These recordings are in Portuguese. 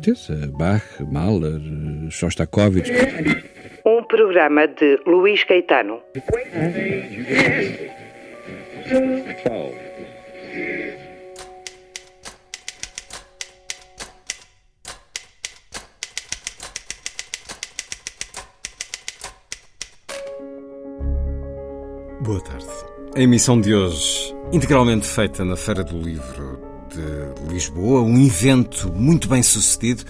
Certeza. Bach, Mahler, Shostakovich. Um programa de Luís Caetano. Boa tarde. A emissão de hoje, integralmente feita na Feira do Livro de Lisboa, um evento muito bem sucedido,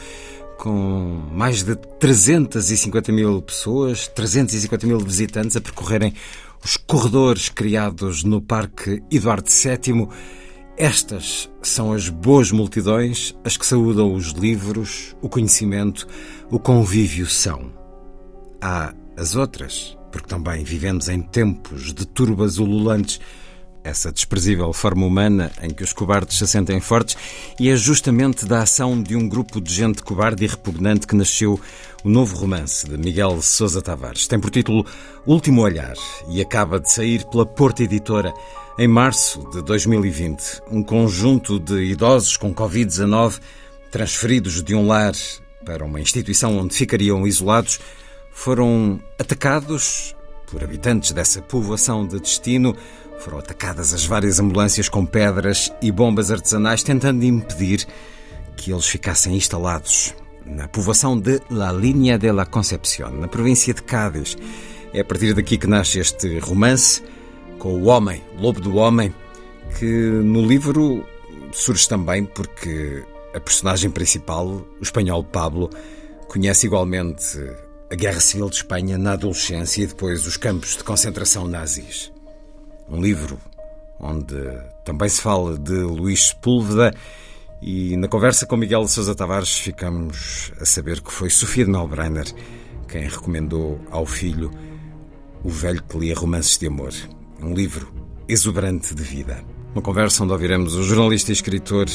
com mais de 350 mil pessoas, 350 mil visitantes a percorrerem os corredores criados no Parque Eduardo VII. Estas são as boas multidões, as que saúdam os livros, o conhecimento, o convívio são. Há as outras, porque também vivemos em tempos de turbas ululantes, essa desprezível forma humana em que os cobardes se sentem fortes, e é justamente da ação de um grupo de gente cobarde e repugnante que nasceu o novo romance de Miguel Sousa Tavares. Tem por título Último Olhar e acaba de sair pela Porta Editora em março de 2020. Um conjunto de idosos com Covid-19 transferidos de um lar para uma instituição onde ficariam isolados foram atacados por habitantes dessa povoação de destino foram atacadas as várias ambulâncias com pedras e bombas artesanais, tentando impedir que eles ficassem instalados na povoação de La Línea de la Concepción, na província de Cádiz. É a partir daqui que nasce este romance com o homem, lobo do homem, que no livro surge também porque a personagem principal, o espanhol Pablo, conhece igualmente a Guerra Civil de Espanha na adolescência e depois os campos de concentração nazis um livro onde também se fala de Luís Sepúlveda e na conversa com Miguel de Sousa Tavares ficamos a saber que foi Sofia de Melbrenner quem recomendou ao filho O Velho que Lia Romances de Amor, um livro exuberante de vida. Uma conversa onde ouviremos o jornalista e escritor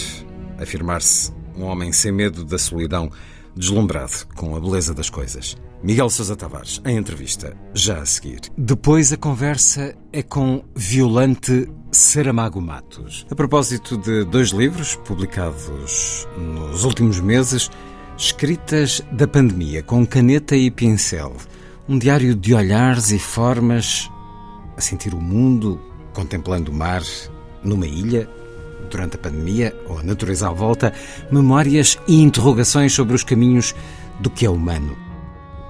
afirmar-se um homem sem medo da solidão, deslumbrado com a beleza das coisas. Miguel Sousa Tavares, em entrevista, já a seguir. Depois a conversa é com Violante Saramago Matos. A propósito de dois livros publicados nos últimos meses, Escritas da Pandemia, com caneta e pincel. Um diário de olhares e formas a sentir o mundo, contemplando o mar, numa ilha, durante a pandemia ou a natureza à volta, memórias e interrogações sobre os caminhos do que é humano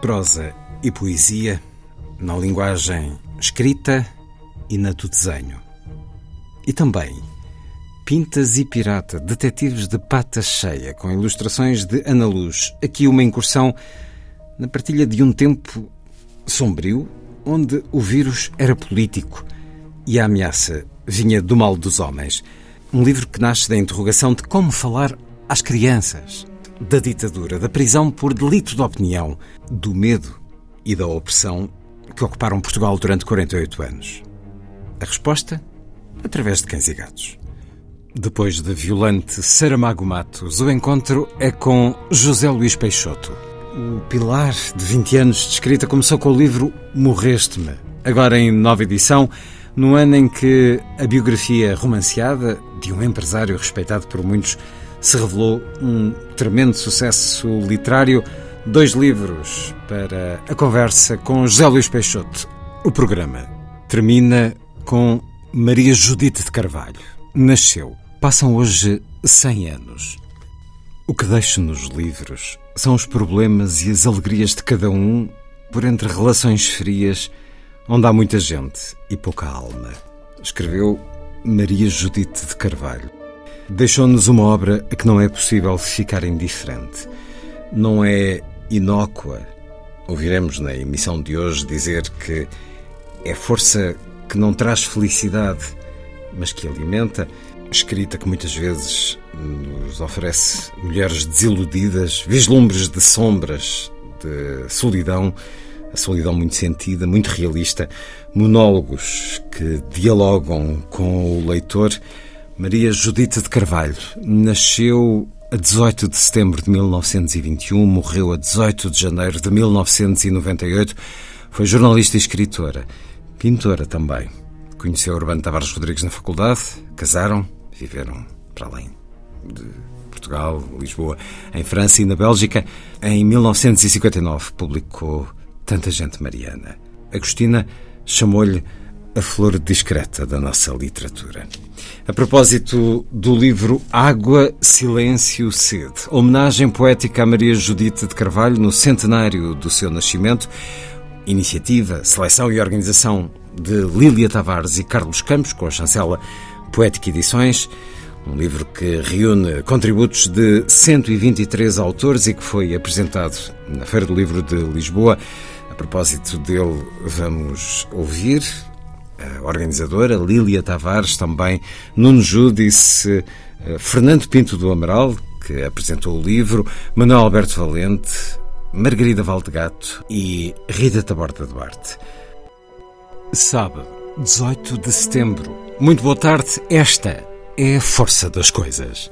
prosa e poesia, na linguagem escrita e na do desenho. E também Pintas e Pirata, detetives de pata cheia, com ilustrações de Ana Luz. Aqui uma incursão na partilha de um tempo sombrio, onde o vírus era político e a ameaça vinha do mal dos homens. Um livro que nasce da interrogação de como falar às crianças da ditadura, da prisão por delito de opinião, do medo e da opressão que ocuparam Portugal durante 48 anos? A resposta? Através de cães e gatos. Depois de violante Saramago Matos, o encontro é com José Luís Peixoto. O pilar de 20 anos de escrita começou com o livro Morreste-me, agora em nova edição, no ano em que a biografia romanceada de um empresário respeitado por muitos se revelou um tremendo sucesso literário. Dois livros para a conversa com José Luís Peixoto. O programa termina com Maria Judite de Carvalho. Nasceu. Passam hoje 100 anos. O que deixo nos livros são os problemas e as alegrias de cada um por entre relações frias onde há muita gente e pouca alma. Escreveu Maria Judite de Carvalho. Deixou-nos uma obra a que não é possível ficar indiferente. Não é inócua. Ouviremos na emissão de hoje dizer que é força que não traz felicidade, mas que alimenta. escrita que muitas vezes nos oferece mulheres desiludidas, vislumbres de sombras, de solidão, a solidão muito sentida, muito realista, monólogos que dialogam com o leitor. Maria Judita de Carvalho nasceu a 18 de setembro de 1921, morreu a 18 de janeiro de 1998. Foi jornalista e escritora, pintora também. Conheceu Urbano Tavares Rodrigues na faculdade, casaram, viveram para além de Portugal, Lisboa, em França e na Bélgica. Em 1959 publicou Tanta Gente Mariana. Agostina chamou-lhe a flor discreta da nossa literatura. A propósito do livro Água, Silêncio, Sede, homenagem poética a Maria Judite de Carvalho no centenário do seu nascimento, iniciativa, seleção e organização de Lília Tavares e Carlos Campos, com a chancela Poética Edições, um livro que reúne contributos de 123 autores e que foi apresentado na Feira do Livro de Lisboa. A propósito dele, vamos ouvir a organizadora Lília Tavares, também Nuno Júdice, eh, Fernando Pinto do Amaral, que apresentou o livro, Manuel Alberto Valente, Margarida Valdegato e Rita Taborda Duarte. Sábado, 18 de setembro. Muito boa tarde. Esta é a força das coisas.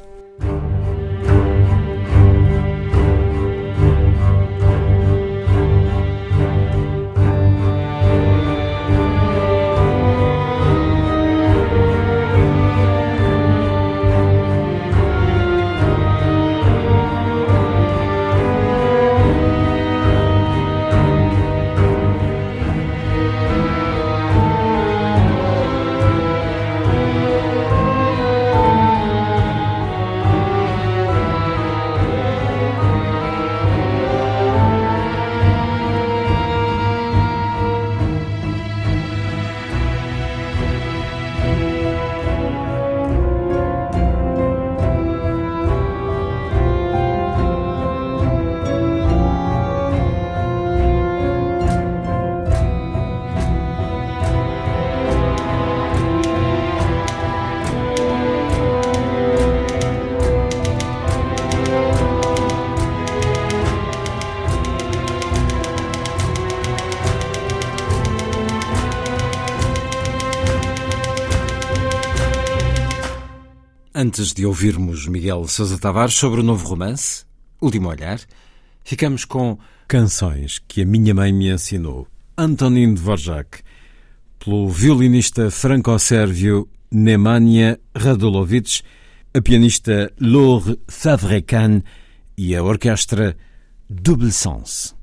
Antes de ouvirmos Miguel Sousa Tavares sobre o novo romance, Último Olhar, ficamos com Canções que a minha mãe me ensinou, Antonin Dvorak, pelo violinista franco-sérvio Nemanja Radulovic, a pianista Laure Favrecan e a orquestra Double Sens.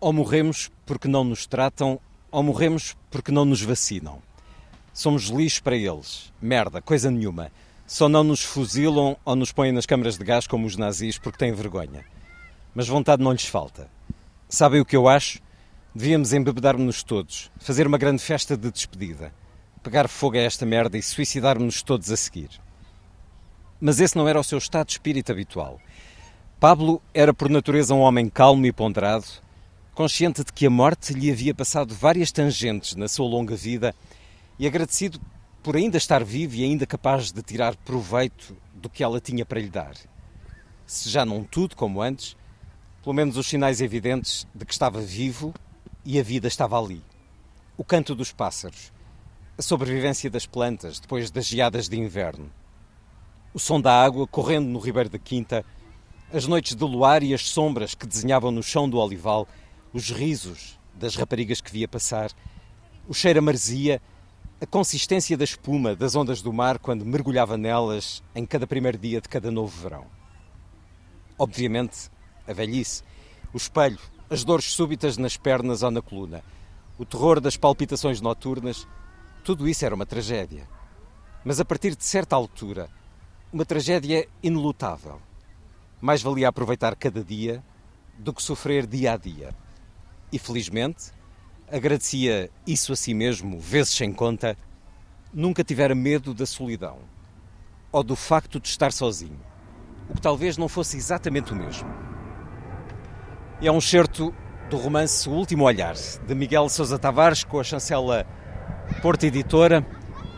Ou morremos porque não nos tratam, ou morremos porque não nos vacinam. Somos lixo para eles. Merda, coisa nenhuma. Só não nos fuzilam ou nos põem nas câmaras de gás como os nazis porque têm vergonha. Mas vontade não lhes falta. Sabem o que eu acho? Devíamos embebedar-nos todos, fazer uma grande festa de despedida, pegar fogo a esta merda e suicidar-nos todos a seguir. Mas esse não era o seu estado de espírito habitual. Pablo era por natureza um homem calmo e ponderado, consciente de que a morte lhe havia passado várias tangentes na sua longa vida e agradecido por ainda estar vivo e ainda capaz de tirar proveito do que ela tinha para lhe dar. Se já não tudo como antes, pelo menos os sinais evidentes de que estava vivo e a vida estava ali. O canto dos pássaros, a sobrevivência das plantas depois das geadas de inverno, o som da água correndo no ribeiro da Quinta, as noites de luar e as sombras que desenhavam no chão do olival, os risos das raparigas que via passar, o cheiro a marzia a consistência da espuma das ondas do mar quando mergulhava nelas em cada primeiro dia de cada novo verão. Obviamente, a velhice, o espelho, as dores súbitas nas pernas ou na coluna, o terror das palpitações noturnas, tudo isso era uma tragédia. Mas a partir de certa altura, uma tragédia inelutável. Mais valia aproveitar cada dia do que sofrer dia a dia. E felizmente, agradecia isso a si mesmo, vezes sem conta, nunca tivera medo da solidão ou do facto de estar sozinho, o que talvez não fosse exatamente o mesmo. E é um certo do romance O Último Olhar, de Miguel Sousa Tavares, com a chancela Porta Editora.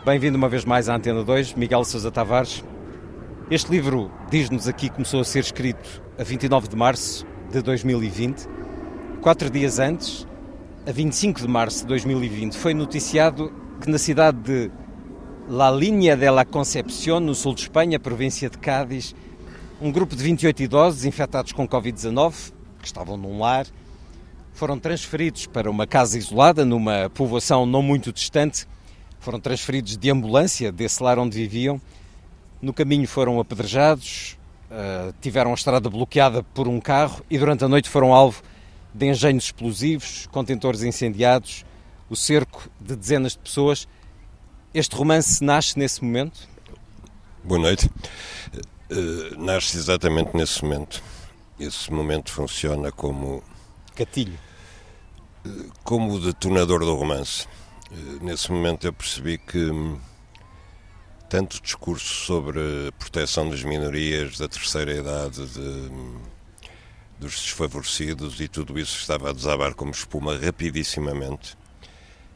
Bem-vindo uma vez mais à Antena 2, Miguel Sousa Tavares. Este livro, diz-nos aqui, começou a ser escrito a 29 de março de 2020, quatro dias antes a 25 de março de 2020, foi noticiado que na cidade de La Linha de la Concepción, no sul de Espanha, província de Cádiz, um grupo de 28 idosos infectados com Covid-19, que estavam num lar, foram transferidos para uma casa isolada numa povoação não muito distante. Foram transferidos de ambulância desse lar onde viviam. No caminho foram apedrejados, eh, tiveram a estrada bloqueada por um carro e durante a noite foram alvo de engenhos explosivos, contentores incendiados, o cerco de dezenas de pessoas. Este romance nasce nesse momento? Boa noite. Uh, nasce exatamente nesse momento. Esse momento funciona como. Gatilho. Uh, como o detonador do romance. Uh, nesse momento eu percebi que hum, tanto discurso sobre a proteção das minorias, da terceira idade, de hum, dos desfavorecidos e tudo isso estava a desabar como espuma rapidissimamente.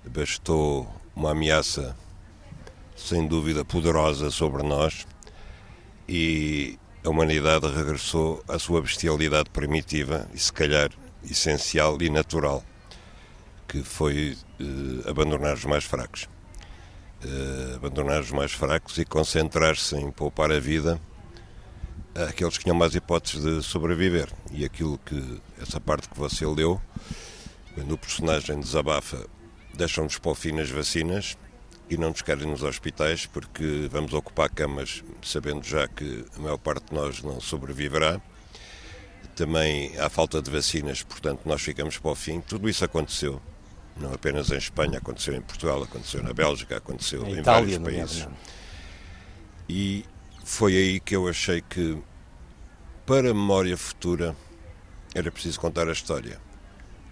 Bastou uma ameaça sem dúvida poderosa sobre nós e a humanidade regressou à sua bestialidade primitiva e se calhar essencial e natural, que foi eh, abandonar os mais fracos. Eh, abandonar os mais fracos e concentrar-se em poupar a vida aqueles que tinham mais hipóteses de sobreviver. E aquilo que, essa parte que você leu, quando o personagem desabafa, deixam-nos para o fim nas vacinas e não nos querem nos hospitais porque vamos ocupar camas sabendo já que a maior parte de nós não sobreviverá. Também há falta de vacinas, portanto nós ficamos para o fim. Tudo isso aconteceu, não apenas em Espanha, aconteceu em Portugal, aconteceu na Bélgica, aconteceu em, em Itália, vários países. E foi aí que eu achei que, para a memória futura, era preciso contar a história.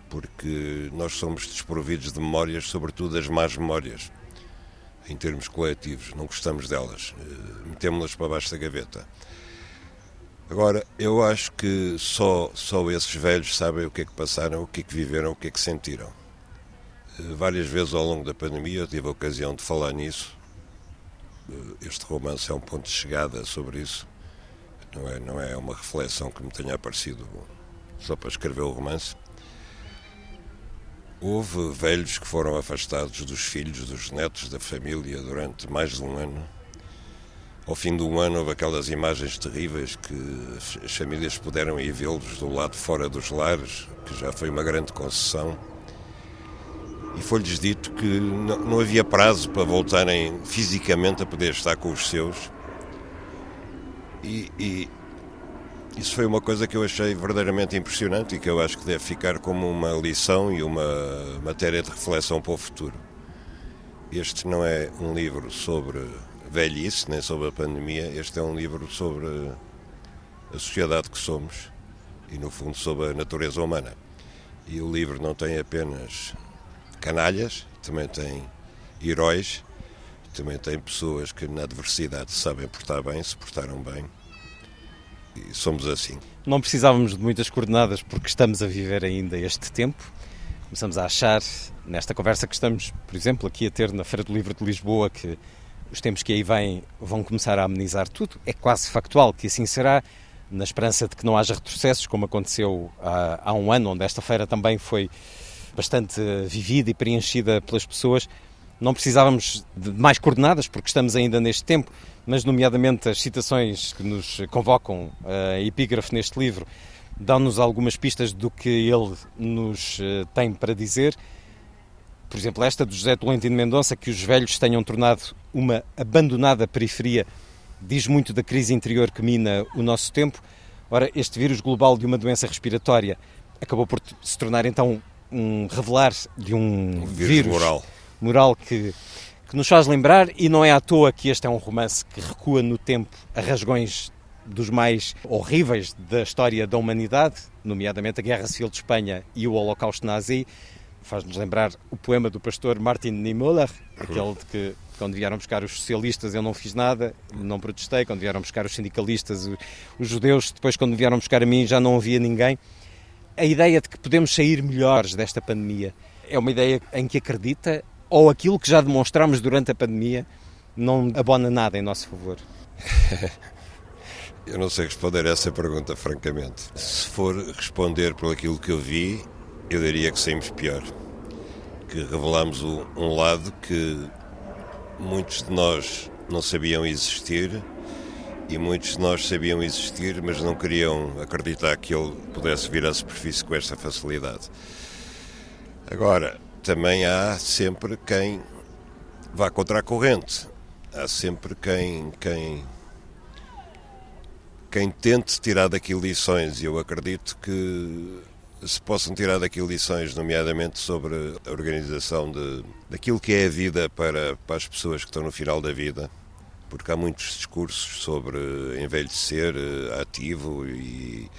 Porque nós somos desprovidos de memórias, sobretudo as más memórias, em termos coletivos. Não gostamos delas. Eh, metemos-las para baixo da gaveta. Agora, eu acho que só, só esses velhos sabem o que é que passaram, o que é que viveram, o que é que sentiram. Eh, várias vezes ao longo da pandemia eu tive a ocasião de falar nisso este romance é um ponto de chegada sobre isso. Não é, não é uma reflexão que me tenha aparecido só para escrever o romance. Houve velhos que foram afastados dos filhos, dos netos, da família durante mais de um ano. Ao fim de um ano houve aquelas imagens terríveis que as famílias puderam ir vê-los do lado fora dos lares, que já foi uma grande concessão e foi-lhes dito que não, havia prazo para voltarem fisicamente a poder estar com os seus. E, e Isso foi uma coisa que eu achei verdadeiramente impressionante e que eu acho que deve ficar como uma lição e uma matéria de reflexão para o futuro. Este não é um livro sobre velhice, nem sobre a pandemia, este é um livro sobre a sociedade que somos e, no fundo, sobre a natureza humana. E o livro não tem apenas canalhas, também tem heróis, também tem pessoas que na adversidade sabem portar bem, se portaram bem e somos assim. Não precisávamos de muitas coordenadas porque estamos a viver ainda este tempo. Começamos a achar, nesta conversa que estamos, por exemplo, aqui a ter na Feira do Livro de Lisboa, que os tempos que aí vêm vão começar a amenizar tudo. É quase factual que assim será, na esperança de que não haja retrocessos, como aconteceu há, há um ano, onde esta feira também foi bastante vivida e preenchida pelas pessoas. Não precisávamos de mais coordenadas, porque estamos ainda neste tempo, mas, nomeadamente, as citações que nos convocam a epígrafe neste livro dão-nos algumas pistas do que ele nos eh, tem para dizer. Por exemplo, esta do José Tolentino Mendonça, que os velhos tenham tornado uma abandonada periferia, diz muito da crise interior que mina o nosso tempo. Ora, este vírus global de uma doença respiratória acabou por se tornar então um revelar de um, um vírus, vírus moral, moral que que nos faz lembrar, e não é à toa que este é um romance que recua no tempo a rasgões dos mais horríveis da história da humanidade, nomeadamente a Guerra Civil de Espanha e o Holocausto Nazi. Faz-nos lembrar o poema do pastor Martin Niemöller, aquele de que quando vieram buscar os socialistas eu não fiz nada, não protestei, quando vieram buscar os sindicalistas, os judeus, depois quando vieram buscar a mim já não havia ninguém. A ideia de que podemos sair melhores desta pandemia é uma ideia em que acredita ou aquilo que já demonstramos durante a pandemia não abona nada em nosso favor? eu não sei responder a essa pergunta, francamente. Se for responder por aquilo que eu vi, eu diria que saímos pior. Que revelamos um lado que muitos de nós não sabiam existir e muitos de nós sabiam existir, mas não queriam acreditar que ele pudesse vir à superfície com esta facilidade. Agora, também há sempre quem vá contra a corrente. Há sempre quem, quem, quem tente tirar daqui lições, e eu acredito que se possam tirar daqui lições, nomeadamente sobre a organização de, daquilo que é a vida para, para as pessoas que estão no final da vida, porque há muitos discursos sobre envelhecer eh, ativo e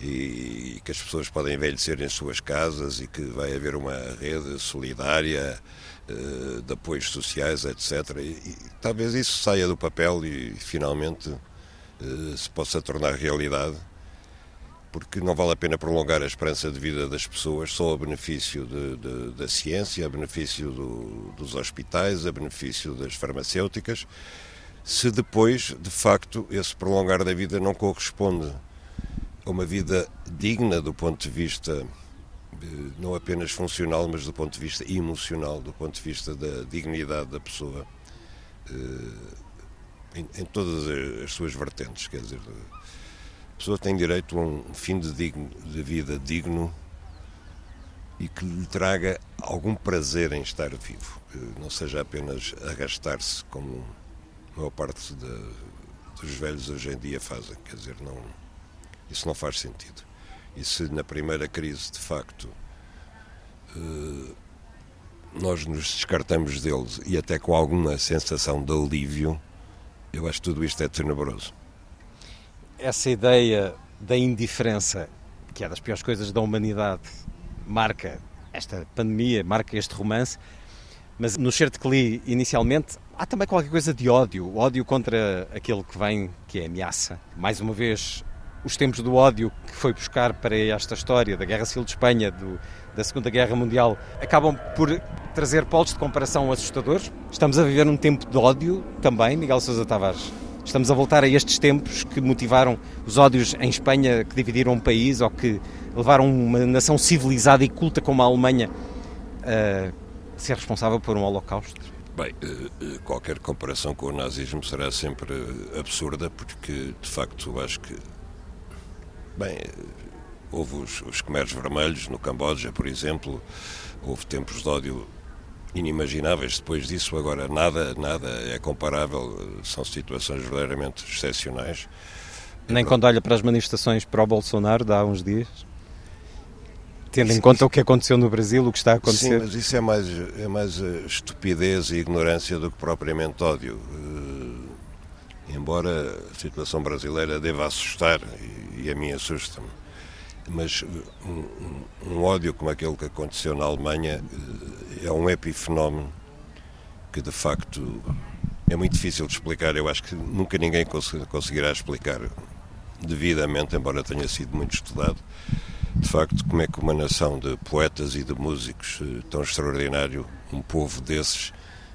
e, que as pessoas podem envelhecer em suas casas e que vai haver uma rede solidária uh, de apoios sociais, etc. E, talvez isso saia do papel e finalmente uh, se possa tornar realidade, porque não vale a pena prolongar a esperança de vida das pessoas só a benefício de, de, da ciência, a benefício do, dos hospitais, a benefício das farmacêuticas, se depois, de facto, esse prolongar da vida não corresponde a uma vida digna do ponto de vista não apenas funcional, mas do ponto de vista emocional, do ponto de vista da dignidade da pessoa, eh, em, todas as suas vertentes. Quer dizer, a pessoa tem direito a um fim de, digno, de vida digno e que lhe traga algum prazer em estar vivo, não seja apenas arrastar-se como a maior parte de, dos velhos hoje em dia fazem. Quer dizer, não isso não faz sentido. E se na primeira crise, de facto, eh, nós nos descartamos deles e até com alguma sensação de alívio, eu acho que tudo isto é tenebroso. Essa ideia da indiferença, que é das piores coisas da humanidade, marca esta pandemia, marca este romance, mas no certo que li inicialmente há também qualquer coisa de ódio, ódio contra aquele que vem, que é ameaça. Mais uma vez, os tempos do ódio que foi buscar para esta história da Guerra Civil de Espanha, do, da Segunda Guerra Mundial, acabam por trazer polos de comparação assustadores. Estamos a viver um tempo de ódio também, Miguel Sousa Tavares. Estamos a voltar a estes tempos que motivaram os ódios em Espanha, que dividiram um país ou que levaram uma nação civilizada e culta como a Alemanha a ser responsável por um holocausto? Bem, eh, eh, qualquer comparação com o nazismo será sempre absurda, porque de facto acho que Bem, houve os, os Khmers Vermelhos no Camboja, por exemplo, houve tempos de ódio inimagináveis depois disso, agora nada, nada é comparável, são situações verdadeiramente excepcionais. Nem quando olha para as manifestações para o Bolsonaro, de há uns dias? Tendo em conta o que aconteceu no Brasil, o que está a acontecer. Sim, mas isso é mais, é mais estupidez e ignorância do que propriamente ódio. Uh, embora a situação brasileira deva assustar, e, a mim assusta-me, mas um, um, um, ódio como aquele que aconteceu na Alemanha é um epifenómeno que de facto é muito difícil de explicar. Eu acho que nunca ninguém conseguirá explicar devidamente, embora tenha sido muito estudado de facto, como é que uma nação de poetas e de músicos eh, tão extraordinário, um povo desses,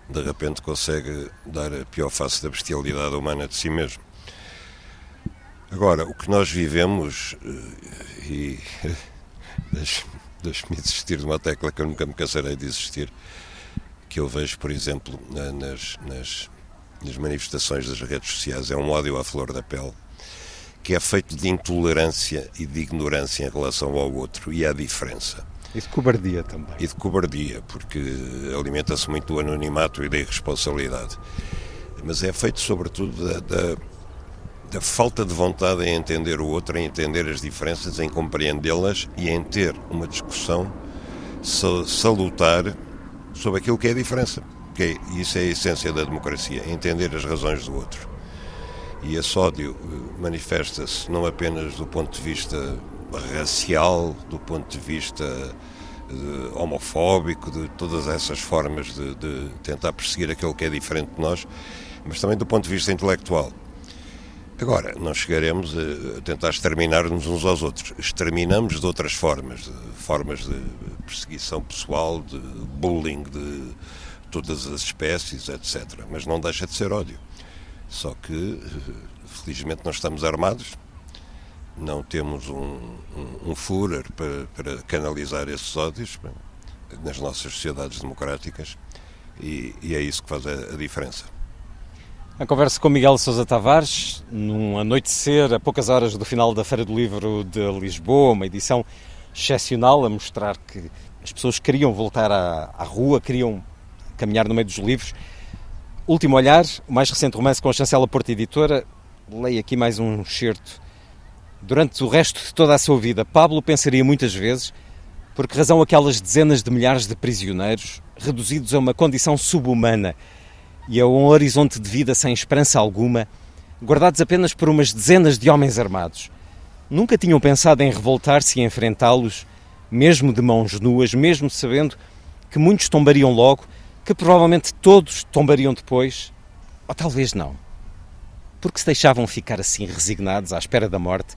de repente consegue dar a pior face da bestialidade humana de si mesmo. Agora, o que nós vivemos, eh, e deixe-me desistir de uma tecla que eu nunca me cansarei de existir, que eu vejo, por exemplo, nas, nas, nas manifestações das redes sociais, é um ódio à flor da pele que é feito de intolerância e de ignorância em relação ao outro, e há diferença. E de cobardia também. E de cobardia, porque alimenta-se muito do anonimato e da irresponsabilidade. Mas é feito, sobretudo, da, da, da, falta de vontade em entender o outro, em entender as diferenças, em compreendê-las e em ter uma discussão salutar sobre aquilo que é a diferença. Porque isso é a essência da democracia, entender as razões do outro. E esse ódio eh, manifesta-se não apenas do ponto de vista racial, do ponto de vista de eh, homofóbico, de todas essas formas de, de, tentar perseguir aquele que é diferente de nós, mas também do ponto de vista intelectual. Agora, não chegaremos a tentar exterminar-nos uns aos outros. Exterminamos de outras formas, de formas de perseguição pessoal, de bullying de todas as espécies, etc. Mas não deixa de ser ódio. Só que, felizmente, nós estamos armados, não temos um, um, um para, para, canalizar esses ódios nas nossas sociedades democráticas e, e é isso que faz a, a, diferença. A conversa com Miguel Sousa Tavares, num anoitecer, a poucas horas do final da Feira do Livro de Lisboa, uma edição excepcional a mostrar que as pessoas queriam voltar à, à rua, queriam caminhar no meio dos livros Último Olhar, o mais recente romance com a chancela Porta Editora. Leio aqui mais um excerto. Durante o resto de toda a sua vida, Pablo pensaria muitas vezes por que razão aquelas dezenas de milhares de prisioneiros, reduzidos a uma condição subhumana e a um horizonte de vida sem esperança alguma, guardados apenas por umas dezenas de homens armados, nunca tinham pensado em revoltar-se e enfrentá-los, mesmo de mãos nuas, mesmo sabendo que muitos tombariam logo que provavelmente todos tombariam depois, ou talvez não. Porque se deixavam ficar assim resignados à espera da morte,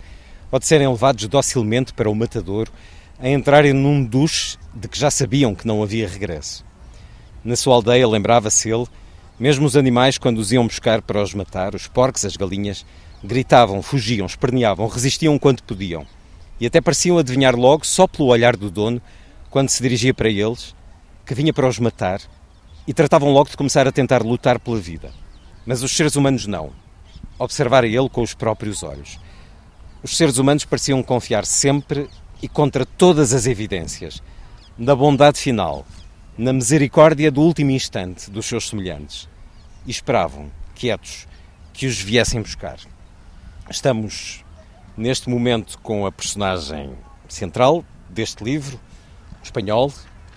ou de serem levados docilmente para o matadouro, a entrarem num duche de que já sabiam que não havia regresso. Na sua aldeia, lembrava-se ele, mesmo os animais, quando os iam buscar para os matar, os porcos, as galinhas, gritavam, fugiam, esperneavam, resistiam quanto podiam. E até pareciam adivinhar logo, só pelo olhar do dono, quando se dirigia para eles, que vinha para os matar e tratavam logo de começar a tentar lutar pela vida. Mas os seres humanos não. Observara ele com os próprios olhos. Os seres humanos pareciam confiar sempre e contra todas as evidências na bondade final, na misericórdia do último instante dos seus semelhantes. E esperavam, quietos, que os viessem buscar. Estamos neste momento com a personagem central deste livro, espanhol,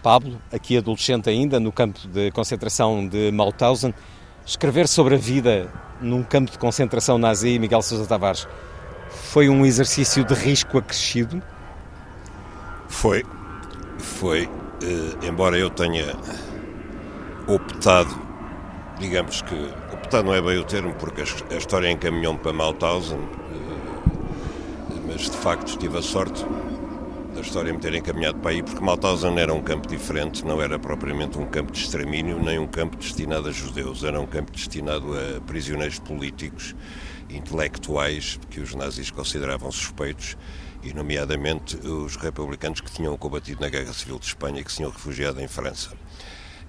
Pablo, aqui adolescente ainda, no campo de concentração de Mauthausen, escrever sobre a vida num campo de concentração nazi, Miguel Sousa Tavares, foi um exercício de risco acrescido? Foi, foi. Uh, embora eu tenha optado, digamos que, optado não é bem o termo, porque a, a história encaminhou-me para Mauthausen, uh, mas de facto tive a sorte história me terem encaminhado para aí, porque Mauthausen era um campo diferente, não era propriamente um campo de extermínio, nem um campo destinado a judeus, era um campo destinado a prisioneiros políticos, intelectuais, que os nazis consideravam suspeitos, e nomeadamente os republicanos que tinham combatido na Guerra Civil de Espanha e que se tinham refugiado em França.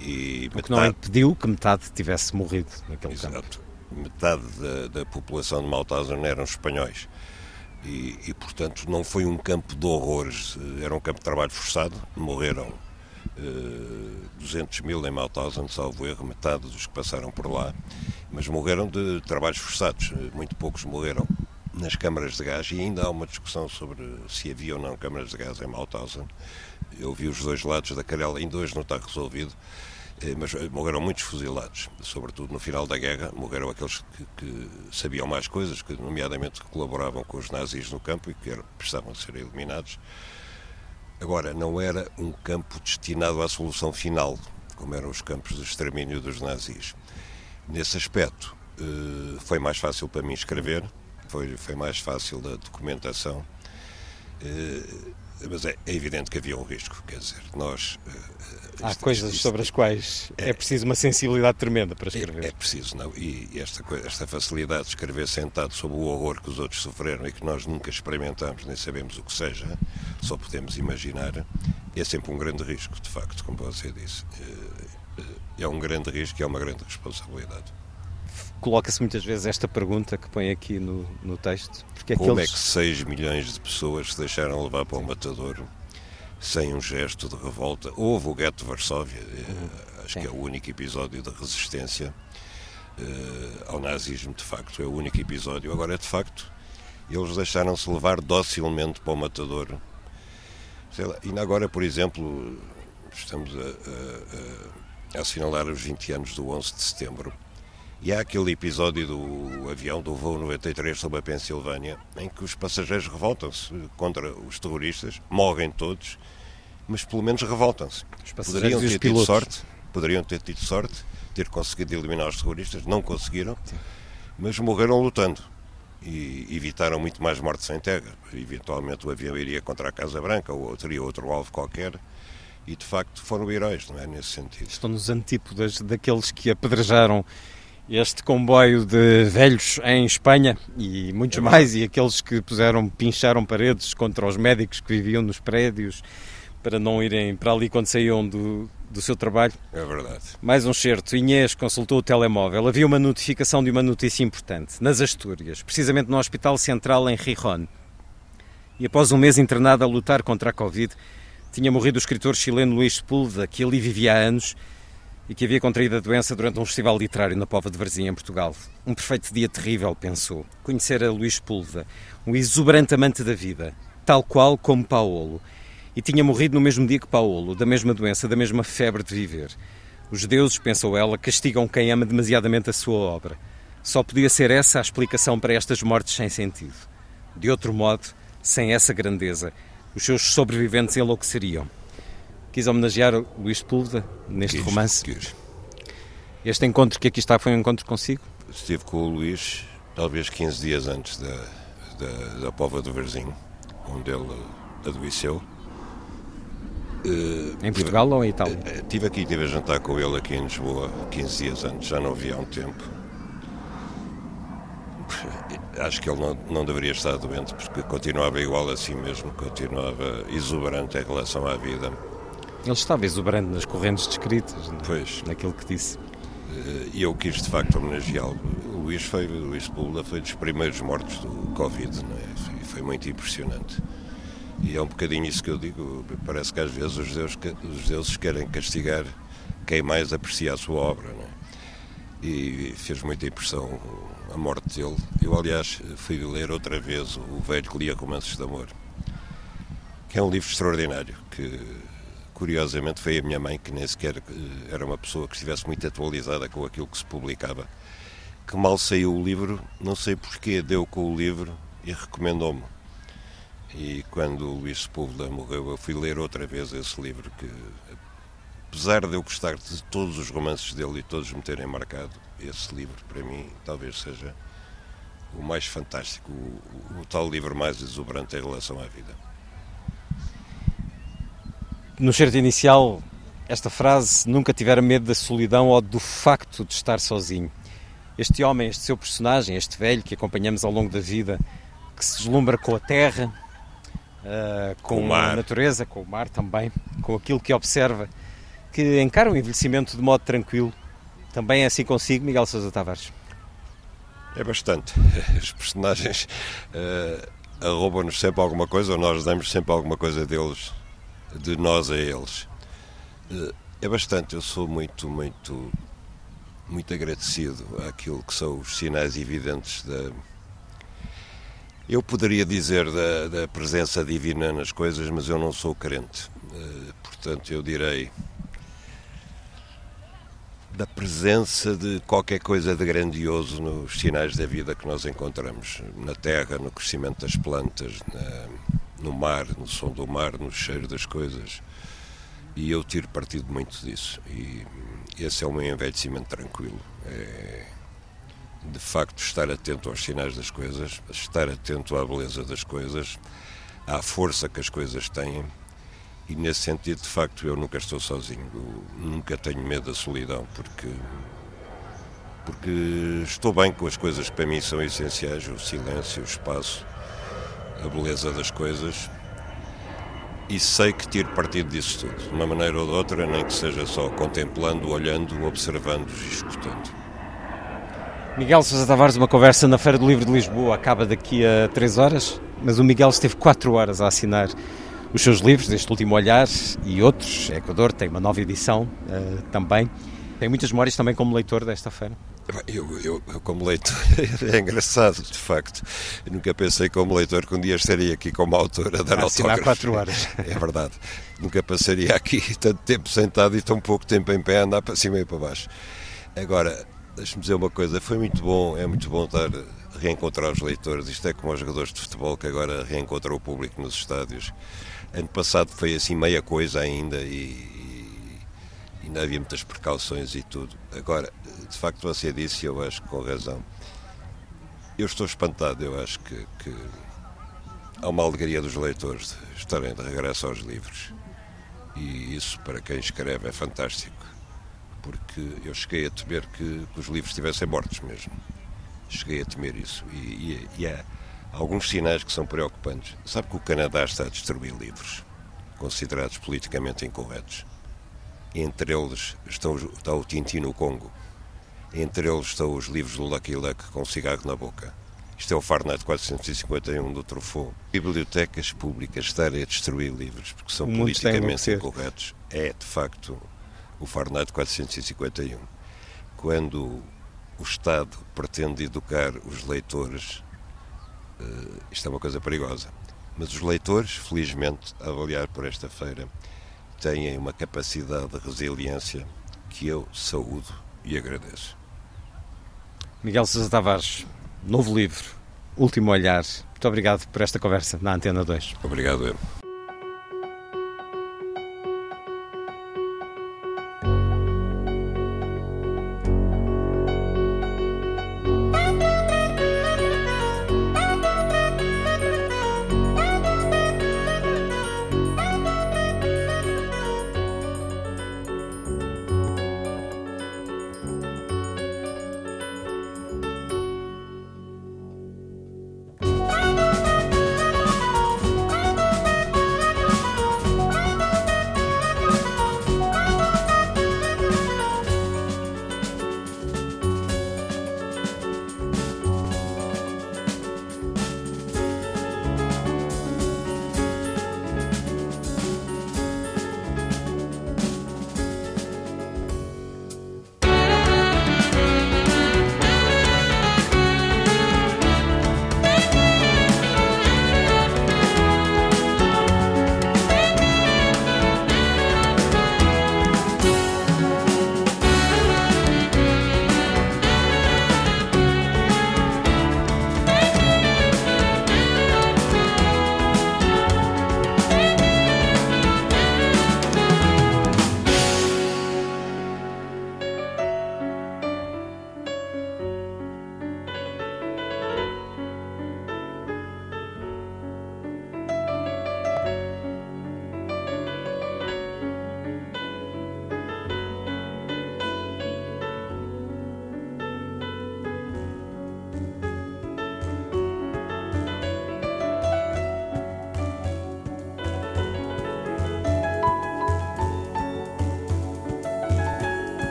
E o que metade... não impediu que metade tivesse morrido naquele Exato. campo. Metade da, da população de Mauthausen eram espanhóis. E, e, portanto, não foi um campo de horrores, era um campo de trabalho forçado. Morreram uh, 200 mil em Mauthausen, salvo erro, metade dos que passaram por lá, mas morreram de trabalhos forçados. Muito poucos morreram nas câmaras de gás e ainda há uma discussão sobre se havia ou não câmaras de gás em Mauthausen. Eu vi os dois lados da carela, em dois não está resolvido, eh, mas morreram muitos fuzilados, sobretudo no final da guerra, morreram aqueles que, que sabiam mais coisas, que nomeadamente colaboravam com os nazis no campo e que precisavam ser eliminados. Agora, não era um campo destinado à solução final, como eram os campos de extermínio dos nazis. Nesse aspecto, eh, foi mais fácil para mim escrever, foi, foi mais fácil da documentação, eh, mas é, é evidente que havia um risco, quer dizer, nós... Eh, Há isto, coisas isto, sobre as quais é, é, preciso uma sensibilidade tremenda para escrever. É, é preciso, não, e esta, esta facilidade de escrever sentado sobre o horror que os outros sofreram e que nós nunca experimentamos, nem sabemos o que seja, só podemos imaginar, é sempre um grande risco, de facto, como você disse. É um grande risco e é uma grande responsabilidade coloca-se muitas vezes esta pergunta que põe aqui no, no texto. Porque Como aqueles... é que 6 milhões de pessoas se deixaram levar para o matador sem um gesto de revolta? Houve o gueto de Varsóvia, eh, uhum. acho Sim. que é o único episódio de resistência uh, ao nazismo, de facto, é o único episódio. Agora, é de facto, eles deixaram-se levar docilmente para o matador. Sei lá, ainda agora, por exemplo, estamos a, a, a assinalar os 20 anos do 11 de setembro. E há aquele episódio do avião do voo 93 sobre a Pensilvânia, em que os passageiros revoltam-se contra os terroristas, morrem todos, mas pelo menos revoltam-se. Poderiam ter tido sorte, poderiam ter tido sorte, ter conseguido eliminar os terroristas, não conseguiram, mas morreram lutando e evitaram muito mais mortes em terra. Eventualmente o avião iria contra a Casa Branca ou teria outro alvo qualquer e de facto foram heróis, não é? Nesse sentido. Estão nos antípodas daqueles que apedrejaram este comboio de velhos em Espanha e muitos é mais, e aqueles que puseram, pincharam paredes contra os médicos que viviam nos prédios para não irem para ali quando saíam do, do seu trabalho. É verdade. Mais um certo. Inês consultou o telemóvel. Havia uma notificação de uma notícia importante, nas Astúrias, precisamente no Hospital Central em Rijon. E após um mês internado a lutar contra a Covid, tinha morrido o escritor chileno Luís Sepúlveda, que ali vivia há anos e que havia contraído a doença durante um festival literário na Pova de Varzim, em Portugal. Um perfeito dia terrível, pensou. Conhecer a Luís Pulva, um exuberante amante da vida, tal qual como Paolo. E tinha morrido no mesmo dia que Paolo, da mesma doença, da mesma febre de viver. Os deuses, pensou ela, castigam quem ama demasiadamente a sua obra. Só podia ser essa a explicação para estas mortes sem sentido. De outro modo, sem essa grandeza, os seus sobreviventes enlouqueceriam quis homenagear o Luís Sepúlveda neste quis, romance. Quis. Este encontro que aqui está foi um encontro consigo? Estive com o Luís talvez 15 dias antes da, da, da Pova do Verzinho, onde ele adoeceu. Uh, em Portugal tive, ou em Itália? Estive aqui, estive a jantar com ele aqui em Lisboa 15 dias antes, já não vi há um tempo. Acho que ele não, não deveria estar doente, porque continuava igual a si mesmo, continuava exuberante em relação à vida ele estava exuberante nas correntes descritas, pois. naquilo que disse. Eh, e eu quis de facto homenageá-lo. O Luís foi, o Luís Pula foi dos primeiros mortos do Covid, não é? E foi muito impressionante. E é um bocadinho isso que eu digo. Parece que às vezes os deuses, os deuses querem castigar quem mais aprecia a sua obra, não é? E fez muita impressão a morte dele. Eu, aliás, fui ler outra vez o velho que lia Romances de Amor, que é um livro extraordinário, que curiosamente foi a minha mãe, que nem sequer eh, era uma pessoa que estivesse muito atualizada com aquilo que se publicava, que mal saiu o livro, não sei porquê, deu com o livro e recomendou-me. E quando o Luís Sepúlveda morreu, eu fui ler outra vez esse livro, que apesar de eu gostar de todos os romances dele e todos me terem marcado, esse livro para mim talvez seja o mais fantástico, o, o, o tal livro mais exuberante em relação à vida. No certo inicial, esta frase nunca tivera medo da solidão ou do facto de estar sozinho. Este homem, este seu personagem, este velho que acompanhamos ao longo da vida, que se deslumbra com a terra, uh, com, com a natureza, com o mar também, com aquilo que observa, que encara o envelhecimento de modo tranquilo. Também é assim consigo, Miguel Sousa Tavares? É bastante. Os personagens uh, arroubam-nos sempre alguma coisa, ou nós damos sempre alguma coisa deles de nós a eles. Eh, é bastante, eu sou muito, muito, muito agradecido àquilo que são os sinais evidentes da, Eu poderia dizer da, da, presença divina nas coisas, mas eu não sou crente. Uh, portanto, eu direi da presença de qualquer coisa de grandioso nos sinais da vida que nós encontramos na terra, no crescimento das plantas, na, no mar, no som do mar, no cheiro das coisas. E eu tiro partido muito disso. E esse é o meu envelhecimento tranquilo. É, de facto, estar atento aos sinais das coisas, estar atento à beleza das coisas, à força que as coisas têm. E nesse sentido, de facto, eu nunca estou sozinho. Eu nunca tenho medo da solidão, porque porque estou bem com as coisas que para mim são essenciais, o silêncio, o espaço, a beleza das coisas e sei que tiro partido disso tudo, de uma maneira ou de outra, nem que seja só contemplando, olhando, observando e escutando. Miguel Sousa Tavares, uma conversa na Feira do Livro de Lisboa acaba daqui a três horas, mas o Miguel esteve quatro horas a assinar os seus livros, este último olhar e outros. Equador tem uma nova edição uh, também. Tem muitas memórias também como leitor desta feira? Eu, eu, eu, como leitor, é engraçado, de facto. Eu nunca pensei como leitor que um dia estaria aqui como autor a dar ah, autógrafos. Há quatro horas. É verdade. Nunca passaria aqui tanto tempo sentado e tão pouco tempo em pé a andar para cima e para baixo. Agora, deixe-me dizer uma coisa. Foi muito bom, é muito bom estar a reencontrar os leitores. Isto é como os jogadores de futebol que agora reencontram o público nos estádios. Ano passado foi assim meia coisa ainda e, ainda havia muitas precauções e tudo. Agora, de facto, você disse, eu acho que com razão. Eu estou espantado, eu acho que, que há uma alegria dos leitores de estarem de regresso aos livros. E isso, para quem escreve, é fantástico. Porque eu cheguei a temer que, que os livros estivessem mortos mesmo. Cheguei a temer isso. E, e, e há alguns sinais que são preocupantes. Sabe que o Canadá está a destruir livros considerados politicamente incorretos entre eles estão, está o Tintin no Congo. Entre eles estão os livros do Lucky Luck com cigarro na boca. Isto é o Fahrenheit 451 do Truffaut. Bibliotecas públicas estarem a destruir livros porque são politicamente incorretos é, de facto, o Fahrenheit 451. Quando o Estado pretende educar os leitores, uh, isto é uma coisa perigosa. Mas os leitores, felizmente, a avaliar por esta feira, têm uma capacidade de resiliência que eu saúdo e agradeço. Miguel Sousa Tavares, novo livro, Último Olhar. Muito obrigado por esta conversa na Antena 2. Obrigado, eu.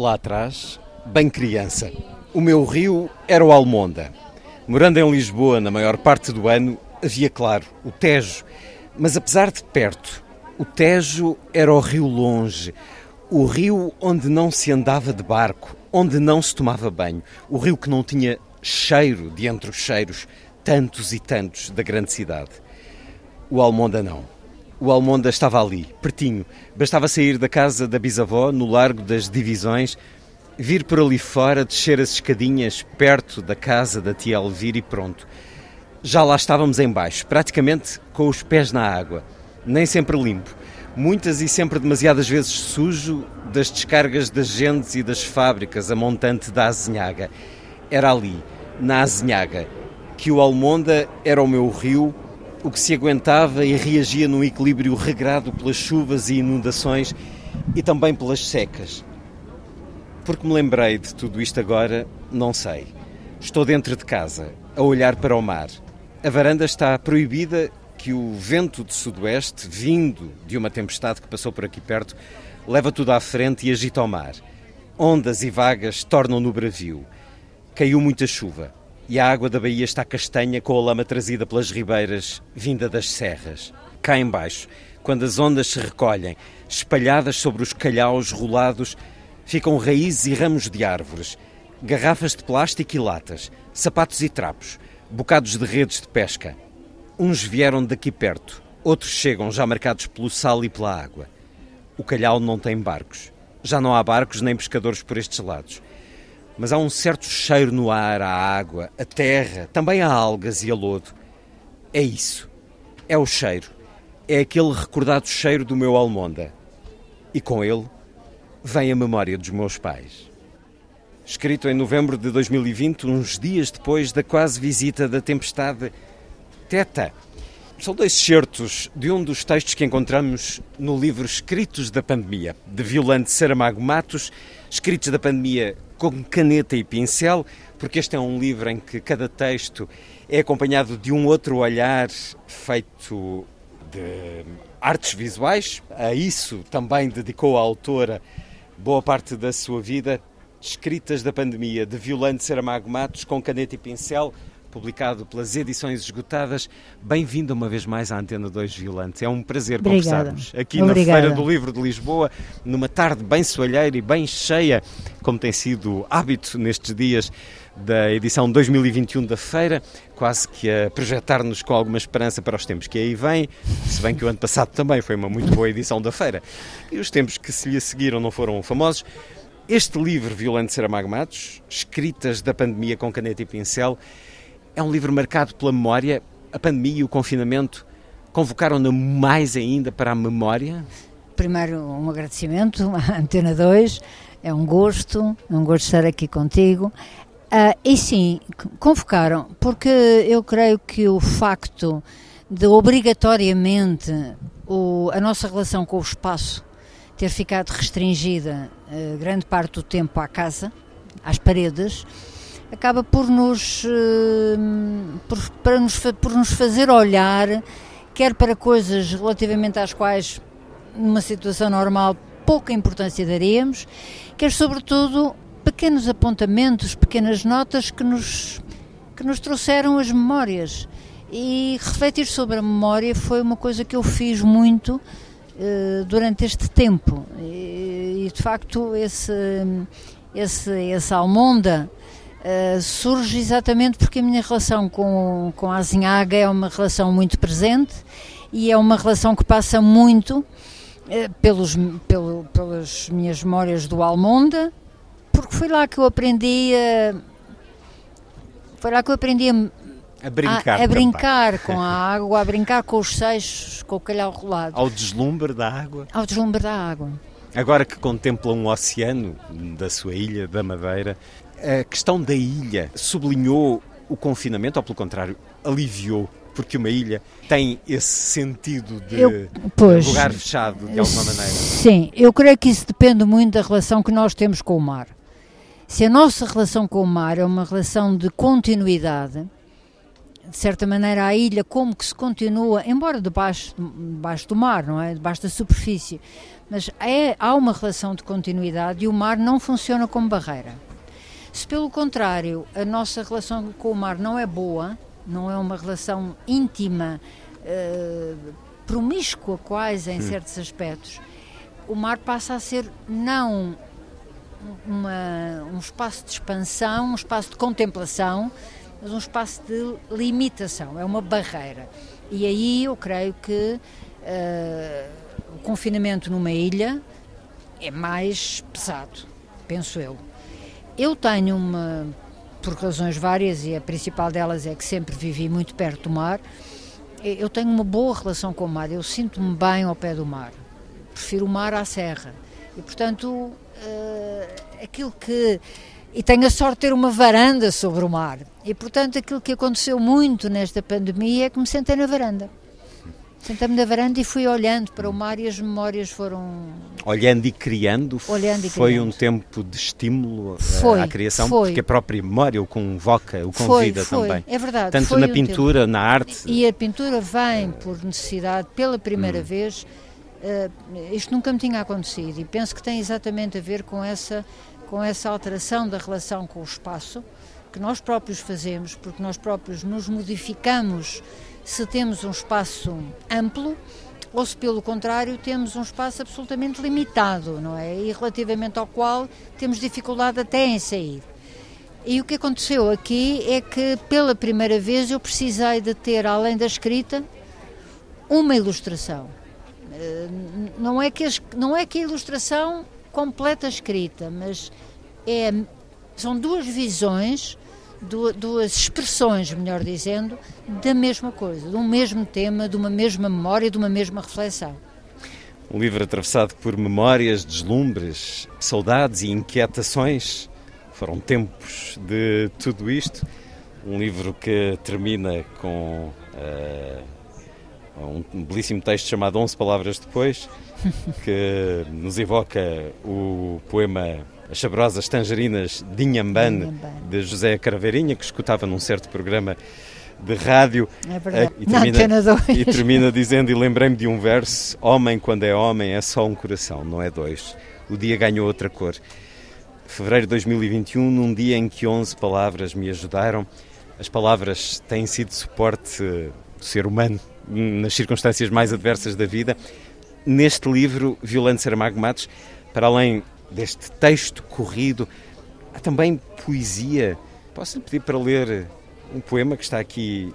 Lá atrás, bem criança. O meu rio era o Almonda. Morando em Lisboa na maior parte do ano, havia, claro, o Tejo. Mas apesar de perto, o Tejo era o rio longe, o rio onde não se andava de barco, onde não se tomava banho, o rio que não tinha cheiro de entre os cheiros, tantos e tantos da grande cidade. O Almonda não. O Almonda estava ali, pertinho. Bastava sair da casa da bisavó, no Largo das Divisões, vir por ali fora, descer as escadinhas perto da casa da tia Elvira e pronto. Já lá estávamos embaixo, praticamente com os pés na água. Nem sempre limpo. Muitas e sempre demasiadas vezes sujo das descargas das gentes e das fábricas a montante da Azinhaga. Era ali, na Azinhaga, que o Almonda era o meu rio o que se aguentava e reagia num equilíbrio regrado pelas chuvas e inundações e também pelas secas. Porque me lembrei de tudo isto agora, não sei. Estou dentro de casa, a olhar para o mar. A varanda está proibida que o vento de sudoeste, vindo de uma tempestade que passou por aqui perto, leva tudo à frente e agita o mar. Ondas e vagas tornam no bravio. Caiu muita chuva e a água da baía está castanha com a lama trazida pelas ribeiras, vinda das serras. Cá embaixo, quando as ondas se recolhem, espalhadas sobre os calhaus rolados, ficam raízes e ramos de árvores, garrafas de plástico e latas, sapatos e trapos, bocados de redes de pesca. Uns vieram daqui perto, outros chegam já marcados pelo sal e pela água. O calhau não tem barcos. Já não há barcos nem pescadores por estes lados mas há um certo cheiro no ar, a água, a terra, também há algas e a lodo. É isso. É o cheiro. É aquele recordado cheiro do meu almonda. E com ele vem a memória dos meus pais. Escrito em novembro de 2020, uns dias depois da quase visita da tempestade Teta. São dois certos de um dos textos que encontramos no livro Escritos da Pandemia, de Violante Saramago Matos, Escritos da Pandemia com caneta e pincel, porque este é um livro em que cada texto é acompanhado de um outro olhar feito de artes visuais. A isso também dedicou a autora boa parte da sua vida. Escritas da pandemia de Violante Saramago Matos com caneta e pincel, publicado pelas edições esgotadas. Bem-vindo uma vez mais à Antena 2 Violante. É um prazer Obrigada. conversarmos aqui Obrigada. na Feira do Livro de Lisboa, numa tarde bem soalheira e bem cheia, como tem sido hábito nestes dias da edição 2021 da feira, quase que a projetar-nos com alguma esperança para os tempos que aí vêm, se bem que o ano passado também foi uma muito boa edição da feira. E os tempos que se lhe seguiram não foram famosos. Este livro, Violante Saramago Matos, Escritas da Pandemia com Caneta e Pincel, é um livro marcado pela memória. A pandemia e o confinamento convocaram-na mais ainda para a memória? Primeiro, um agradecimento à Antena 2. É um gosto, é um gosto estar aqui contigo. Uh, e sim, convocaram, porque eu creio que o facto de obrigatoriamente o, a nossa relação com o espaço ter ficado restringida uh, grande parte do tempo à casa, às paredes, acaba por nos, eh, por, para nos, por nos fazer olhar, quer para coisas relativamente às quais, numa situação normal, pouca importância daríamos, quer sobretudo pequenos apontamentos, pequenas notas que nos, que nos trouxeram as memórias. E refletir sobre a memória foi uma coisa que eu fiz muito uh, durante este tempo. E, e, de facto, esse, esse, esse almonda Uh, surge exatamente porque a minha relação com, com a Azinhaga é uma relação muito presente e é uma relação que passa muito uh, pelos, pelo, pelas minhas memórias do Almonda, porque foi lá que eu aprendi a. Foi lá que eu aprendi a, a brincar, a, a brincar com a água, a brincar com os seixos, com o calhau rolado. Ao deslumbre da água? Ao deslumbre da água. Agora que contempla um oceano da sua ilha, da Madeira, a questão da ilha sublinhou o confinamento ou, pelo contrário, aliviou? Porque uma ilha tem esse sentido de eu, pois, lugar fechado, de alguma maneira. Sim, eu creio que isso depende muito da relação que nós temos com o mar. Se a nossa relação com o mar é uma relação de continuidade, de certa maneira, a ilha como que se continua, embora debaixo, debaixo do mar, não é? Debaixo da superfície, mas é, há uma relação de continuidade e o mar não funciona como barreira. Se pelo contrário a nossa relação com o mar não é boa, não é uma relação íntima, uh, promíscua quase em hum. certos aspectos, o mar passa a ser não uma, um espaço de expansão, um espaço de contemplação, mas um espaço de limitação, é uma barreira. E aí eu creio que uh, o confinamento numa ilha é mais pesado, penso eu. Eu tenho uma, por razões várias, e a principal delas é que sempre vivi muito perto do mar, eu tenho uma boa relação com o mar, eu sinto-me bem ao pé do mar. Prefiro o mar à serra. E, portanto, uh, aquilo que e tenho a sorte de ter uma varanda sobre o mar. E, portanto, aquilo que aconteceu muito nesta pandemia é que me sentei na varanda. Sentei-me na varanda e fui olhando para o mar e as memórias foram. Olhando e criando? Olhando e foi criando. um tempo de estímulo eh, foi, à criação, foi. porque a própria memória o convoca, o convida foi, também. É verdade. Tanto na um pintura, tempo. na arte. E a pintura vem por necessidade, pela primeira hum. vez. Uh, isto nunca me tinha acontecido e penso que tem exatamente a ver com essa com essa alteração da relação com o espaço, que nós próprios fazemos, porque nós próprios nos modificamos se temos um espaço amplo ou se pelo contrário temos um espaço absolutamente limitado, não é? E relativamente ao qual temos dificuldade até em sair. E o que aconteceu aqui é que pela primeira vez eu precisei de ter, além da escrita, uma ilustração. Eh, não é que, não é que a ilustração completa escrita, mas é, são duas visões, duas expressões, melhor dizendo, da mesma coisa, de um mesmo tema, de uma mesma memória, de uma mesma reflexão. Um livro atravessado por memórias, deslumbres, saudades e inquietações. Foram tempos de tudo isto. Um livro que termina com uh, um belíssimo texto chamado 11 Palavras Depois, que nos evoca o poema As Saborosas Tangerinas de Inhambane, de José Caraveirinha, que escutava num certo programa de rádio. É verdade. E termina, e termina dizendo: E lembrei-me de um verso: Homem, quando é homem, é só um coração, não é dois. O dia ganhou outra cor. Fevereiro de 2021, num dia em que 11 palavras me ajudaram. As palavras têm sido suporte do ser humano nas circunstâncias mais adversas da vida. Neste livro, Violante Saramago Matos, para além deste texto corrido, há também poesia. Posso-lhe pedir para ler um poema que está aqui,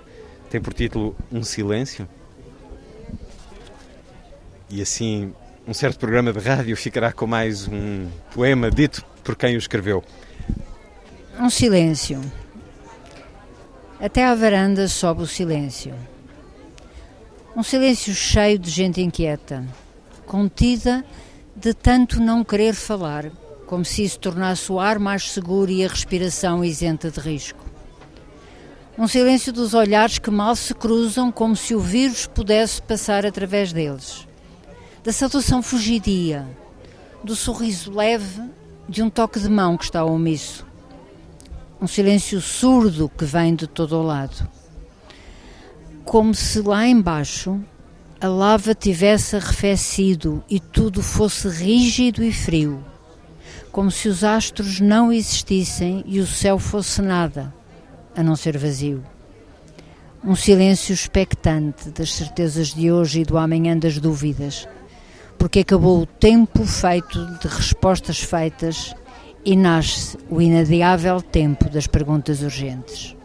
tem por título Um Silêncio? E assim, um certo programa de rádio ficará com mais um poema dito por quem o escreveu. Um silêncio. Até à varanda sobe o silêncio. Um silêncio cheio de gente inquieta, contida de tanto não querer falar, como se isso tornasse o ar mais seguro e a respiração isenta de risco. Um silêncio dos olhares que mal se cruzam, como se o vírus pudesse passar através deles. Da saudação fugidia, do sorriso leve de um toque de mão que está omisso. Um silêncio surdo que vem de todo o lado como se lá embaixo a lava tivesse arrefecido e tudo fosse rígido e frio, como se os astros não existissem e o céu fosse nada, a não ser vazio. Um silêncio expectante das certezas de hoje e do amanhã das dúvidas, porque acabou o tempo feito de respostas feitas e nasce o inadiável tempo das perguntas urgentes.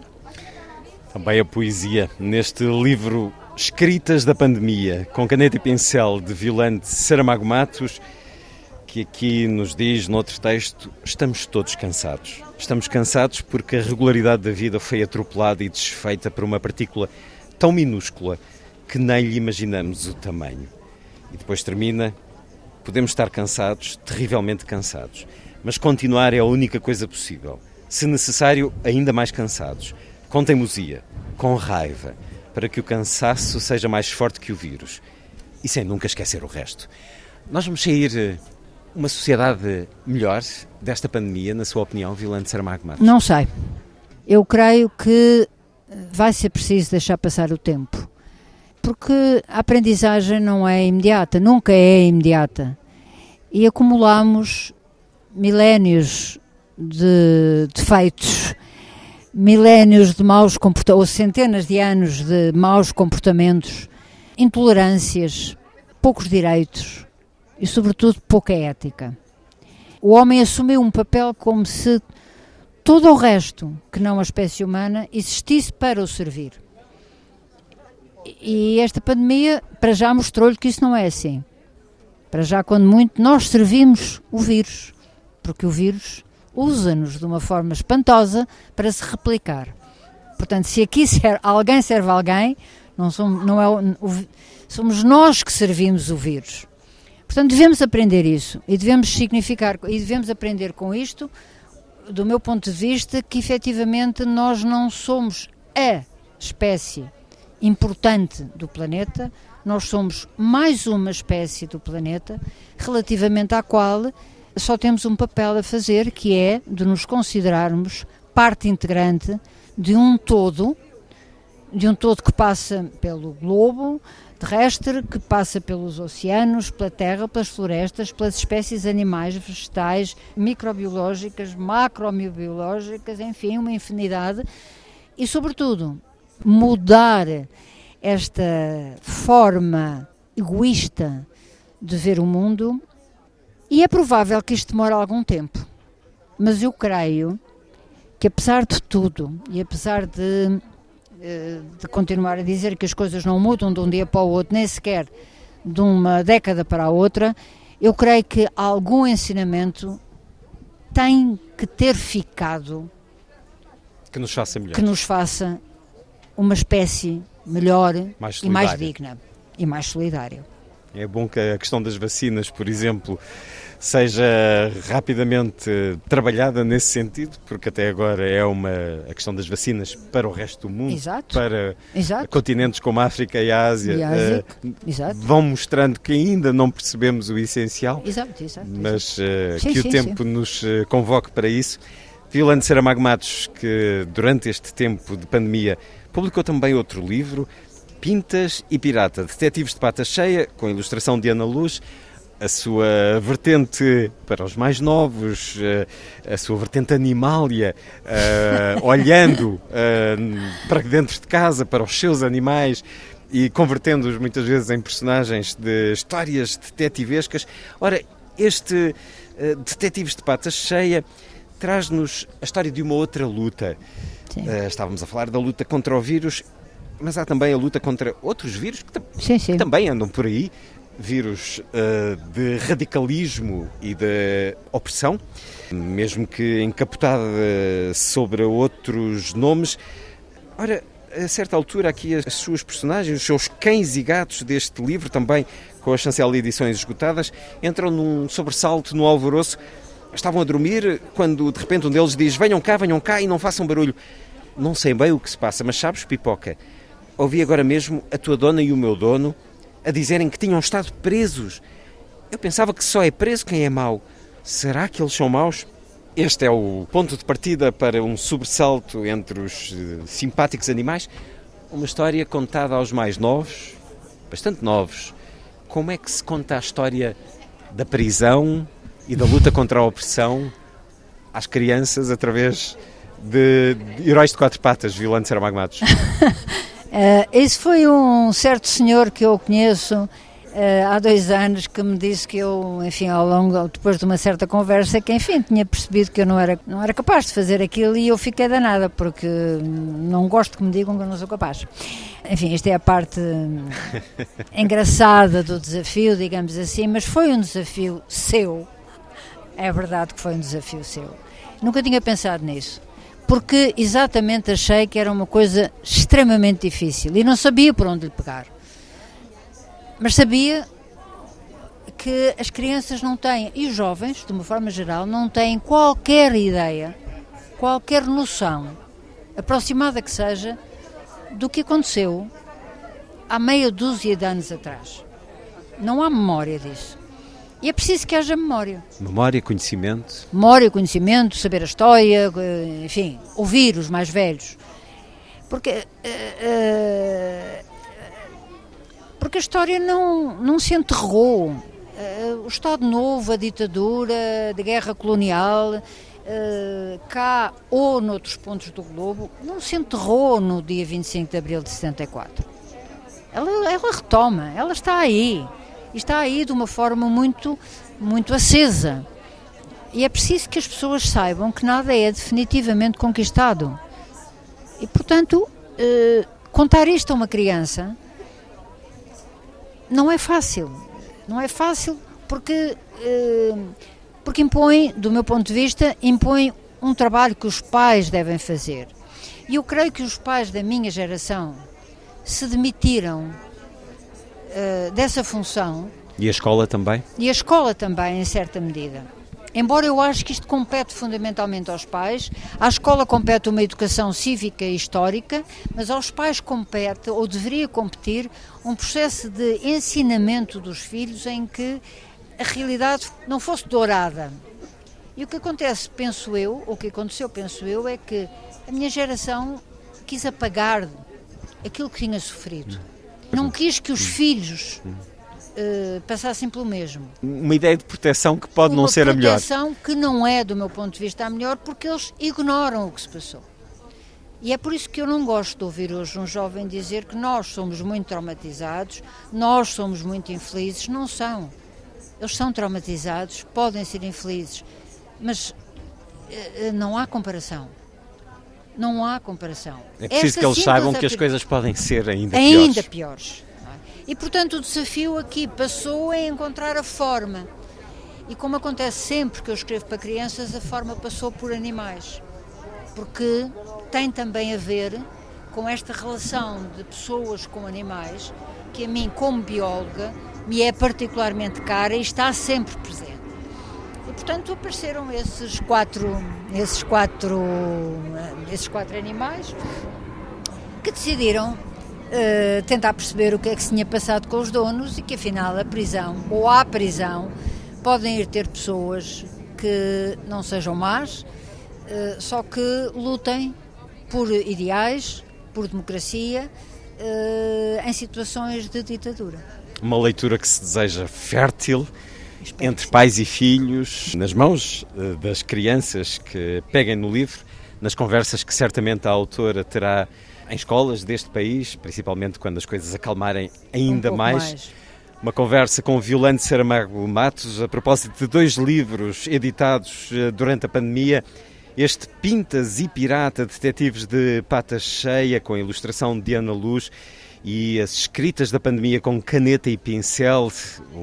Também a poesia neste livro Escritas da Pandemia, com caneta e pincel de Violante Saramago Matos, que aqui nos diz, noutro texto, estamos todos cansados. Estamos cansados porque a regularidade da vida foi atropelada e desfeita por uma partícula tão minúscula que nem lhe imaginamos o tamanho. E depois termina, podemos estar cansados, terrivelmente cansados, mas continuar é a única coisa possível. Se necessário, ainda mais cansados com teimosia, com raiva, para que o cansaço seja mais forte que o vírus e sem nunca esquecer o resto. Nós vamos sair eh, uma sociedade melhor desta pandemia, na sua opinião, Vilante Saramago Matos? Não sei. Eu creio que vai ser preciso deixar passar o tempo. Porque a aprendizagem não é imediata, nunca é imediata. E acumulamos milénios de defeitos, milénios de maus comportamentos, ou centenas de anos de maus comportamentos, intolerâncias, poucos direitos e, sobretudo, pouca ética. O homem assumiu um papel como se todo o resto, que não a espécie humana, existisse para o servir. E esta pandemia, para já, mostrou-lhe que isso não é assim. Para já, quando muito, nós servimos o vírus, porque o vírus usa-nos de uma forma espantosa para se replicar. Portanto, se aqui alguém serve alguém, não, somos, não é somos nós que servimos o vírus. Portanto, devemos aprender isso e devemos significar e devemos aprender com isto, do meu ponto de vista, que efetivamente nós não somos a espécie importante do planeta, nós somos mais uma espécie do planeta relativamente à qual só temos um papel a fazer, que é de nos considerarmos parte integrante de um todo, de um todo que passa pelo globo terrestre, que passa pelos oceanos, pela terra, pelas florestas, pelas espécies animais, vegetais, microbiológicas, macrobiológicas, enfim, uma infinidade. E, sobretudo, mudar esta forma egoísta de ver o mundo e é provável que isto demore algum tempo. Mas eu creio que, apesar de tudo, e apesar de, eh, de continuar a dizer que as coisas não mudam de um dia para o outro, nem sequer de uma década para a outra, eu creio que algum ensinamento tem que ter ficado que nos faça melhor. Que nos faça uma espécie melhor mais e mais digna e mais solidária. É bom que a questão das vacinas, por exemplo, seja rapidamente trabalhada nesse sentido, porque até agora é uma a questão das vacinas para o resto do mundo, Exato. para Exato. continentes como a África e a Ásia, e a Ásia. Uh, vão mostrando que ainda não percebemos o essencial, exato, mas uh, sim, que sim, o tempo sim. nos eh, convoque para isso. Violante Saramago Matos, que durante este tempo de pandemia publicou também outro livro, Pintas e Pirata, Detetives de Pata Cheia, com a ilustração de Ana Luz, a sua vertente para os mais novos, eh, a sua vertente animália, uh, olhando uh, para dentro de casa, para os seus animais e convertendo-os muitas vezes em personagens de histórias detetivescas. Ora, este uh, Detetives de Pata Cheia traz-nos a história de uma outra luta. Uh, estávamos a falar da luta contra o vírus, mas há também a luta contra outros vírus que, sim, sim. que também andam por aí vírus uh, de radicalismo e de opressão, mesmo que encapotada sobre outros nomes. Ora, a certa altura, aqui as suas personagens, os seus cães e gatos deste livro, também com as chancela edições esgotadas, entram num sobressalto, num alvoroço estavam a dormir quando de repente um deles diz: Venham cá, venham cá e não façam barulho. Não sei bem o que se passa, mas sabes, Pipoca, ouvi agora mesmo a tua dona e o meu dono a dizerem que tinham estado presos. Eu pensava que só é preso quem é mau. Será que eles são maus? Este é o ponto de partida para um sobressalto entre os uh, simpáticos animais. Uma história contada aos mais novos, bastante novos. Como é que se conta a história da prisão, e da luta contra a opressão às crianças através de, heróis de quatro patas, Violante Saramago? uh, esse foi um certo senhor que eu conheço uh, há dois anos que me disse que eu, enfim, ao longo, depois de uma certa conversa, que enfim, tinha percebido que eu não era, não era capaz de fazer aquilo e eu fiquei danada, porque não gosto que me digam que eu não sou capaz. Enfim, esta é a parte engraçada do desafio, digamos assim, mas foi um desafio seu, é verdade que foi um desafio seu. Nunca tinha pensado nisso, porque exatamente achei que era uma coisa extremamente difícil e não sabia por onde lhe pegar. Mas sabia que as crianças não têm, e os jovens, de uma forma geral, não têm qualquer ideia, qualquer noção, aproximada que seja, do que aconteceu há meia dúzia de anos atrás. Não há memória disso. E é preciso que haja memória. Memória, conhecimento. Memória, conhecimento, saber a história, enfim, ouvir os mais velhos. Porque, uh, uh, porque a história não, não se enterrou. Uh, o Estado Novo, a ditadura, a guerra colonial, cá ou noutros pontos do globo, não se enterrou no dia 25 de abril de 74. Ela, ela retoma, ela está aí. Está aí de uma forma muito, muito acesa. E é preciso que as pessoas saibam que nada é definitivamente conquistado. E, portanto, eh, contar isto a uma criança não é fácil. Não é fácil porque, eh, porque impõe, do meu ponto de vista, impõe um trabalho que os pais devem fazer. E eu creio que os pais da minha geração se demitiram uh, dessa função. E a escola também? E a escola também, em certa medida. Embora eu acho que isto compete fundamentalmente aos pais, à escola compete uma educação cívica e histórica, mas aos pais compete, ou deveria competir, um processo de ensinamento dos filhos em que a realidade não fosse dourada. E o que acontece, penso eu, ou o que aconteceu, penso eu, é que a minha geração quis apagar aquilo que tinha sofrido. Não quis que os filhos uh, passassem pelo mesmo. Uma ideia de proteção que pode Uma não ser a melhor. Uma proteção que não é, do meu ponto de vista, a melhor, porque eles ignoram o que se passou. E é por isso que eu não gosto de ouvir hoje um jovem dizer que nós somos muito traumatizados, nós somos muito infelizes. Não são. Eles são traumatizados, podem ser infelizes, mas uh, não há comparação. Não há comparação. É preciso Esta que eles saibam que as coisas podem ser ainda piores. Ainda piores. É? E, portanto, o desafio aqui passou a encontrar a forma. E como acontece sempre que eu escrevo para crianças, a forma passou por animais. Porque tem também a ver com esta relação de pessoas com animais, que a mim, como bióloga, me é particularmente cara e está sempre presente. Portanto, apareceram esses quatro, esses quatro, esses quatro animais que decidiram uh, tentar perceber o que é que se tinha passado com os donos e que, afinal, a prisão ou a prisão podem ir ter pessoas que não sejam más, uh, só que lutem por ideais, por democracia, uh, em situações de ditadura. Uma leitura que se deseja fértil entre pais e filhos, nas mãos eh, das crianças que peguem no livro, nas conversas que certamente a autora terá em escolas deste país, principalmente quando as coisas acalmarem ainda um mais. mais. Uma conversa com Violante Saramago Matos a propósito de dois livros editados eh, durante a pandemia. Este Pintas e Pirata, Detetives de Pata Cheia, com a ilustração de Ana Luz, e as escritas da pandemia com caneta e pincel,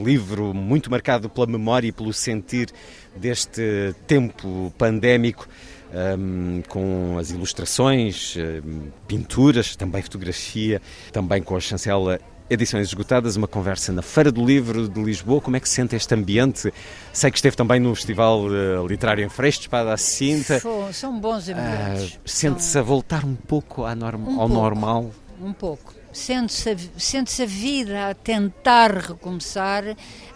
livro muito marcado pela memória e pelo sentir deste tempo pandémico. Um, com as ilustrações, um, pinturas, também fotografia, também com a chancela Edições Esgotadas, uma conversa na Feira do Livro de Lisboa. Como é que se sente este ambiente? Sei que esteve também no Festival uh, Literário em Freixo, Espada à Cinta. São bons ambientes. Uh, Sente-se a voltar um pouco um ao pouco, normal? Um pouco sente-se a, sente a vida a tentar recomeçar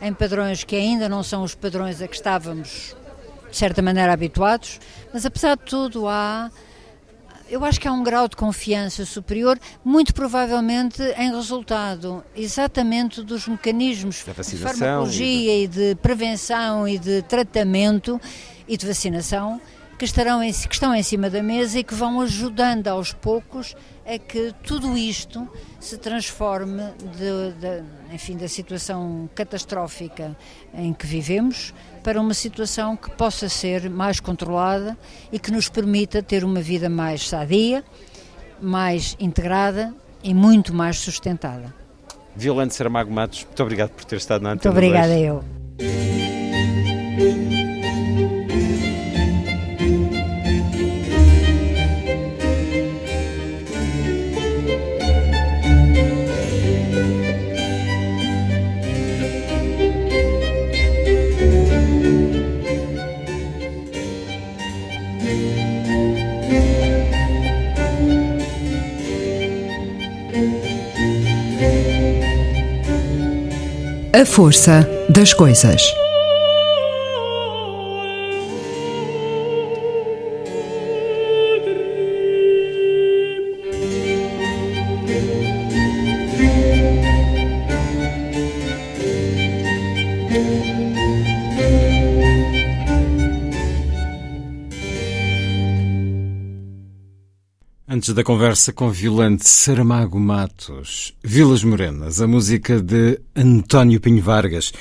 em padrões que ainda não são os padrões a que estávamos, de certa maneira, habituados, mas apesar de tudo há. Eu acho que há um grau de confiança superior, muito provavelmente em resultado exatamente dos mecanismos de farmacologia e de... e de prevenção e de tratamento e de vacinação que, estarão em, que estão em cima da mesa e que vão ajudando aos poucos a que tudo isto se transforme de, de, enfim, da situação catastrófica em que vivemos para uma situação que possa ser mais controlada e que nos permita ter uma vida mais sadia, mais integrada e muito mais sustentada. Violante Saramago Matos, muito obrigado por ter estado na Antena Muito obrigada 2. eu. A força das coisas. Antes da conversa com Violante Saramago Matos, Vilas Morenas, a música de António Pinho Vargas.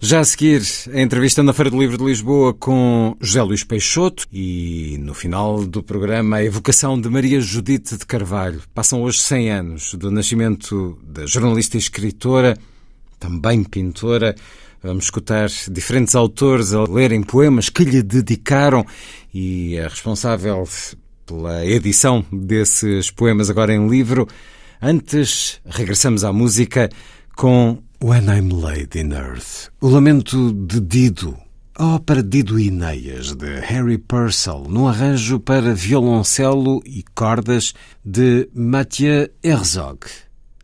Já a seguir, a entrevista na Feira do Livro de Lisboa com José Luís Peixoto e, no final do programa, a evocação de Maria Judite de Carvalho. Passam hoje 100 anos do nascimento da jornalista e escritora, também pintora. Vamos escutar diferentes autores a lerem poemas que lhe dedicaram e a responsável pela edição desses poemas agora em livro. Antes, regressamos à música com When I'm Laid in Earth, o lamento de Dido, a ópera Dido e Ineias, de Harry Purcell, num arranjo para violoncelo e cordas de Mathieu Herzog.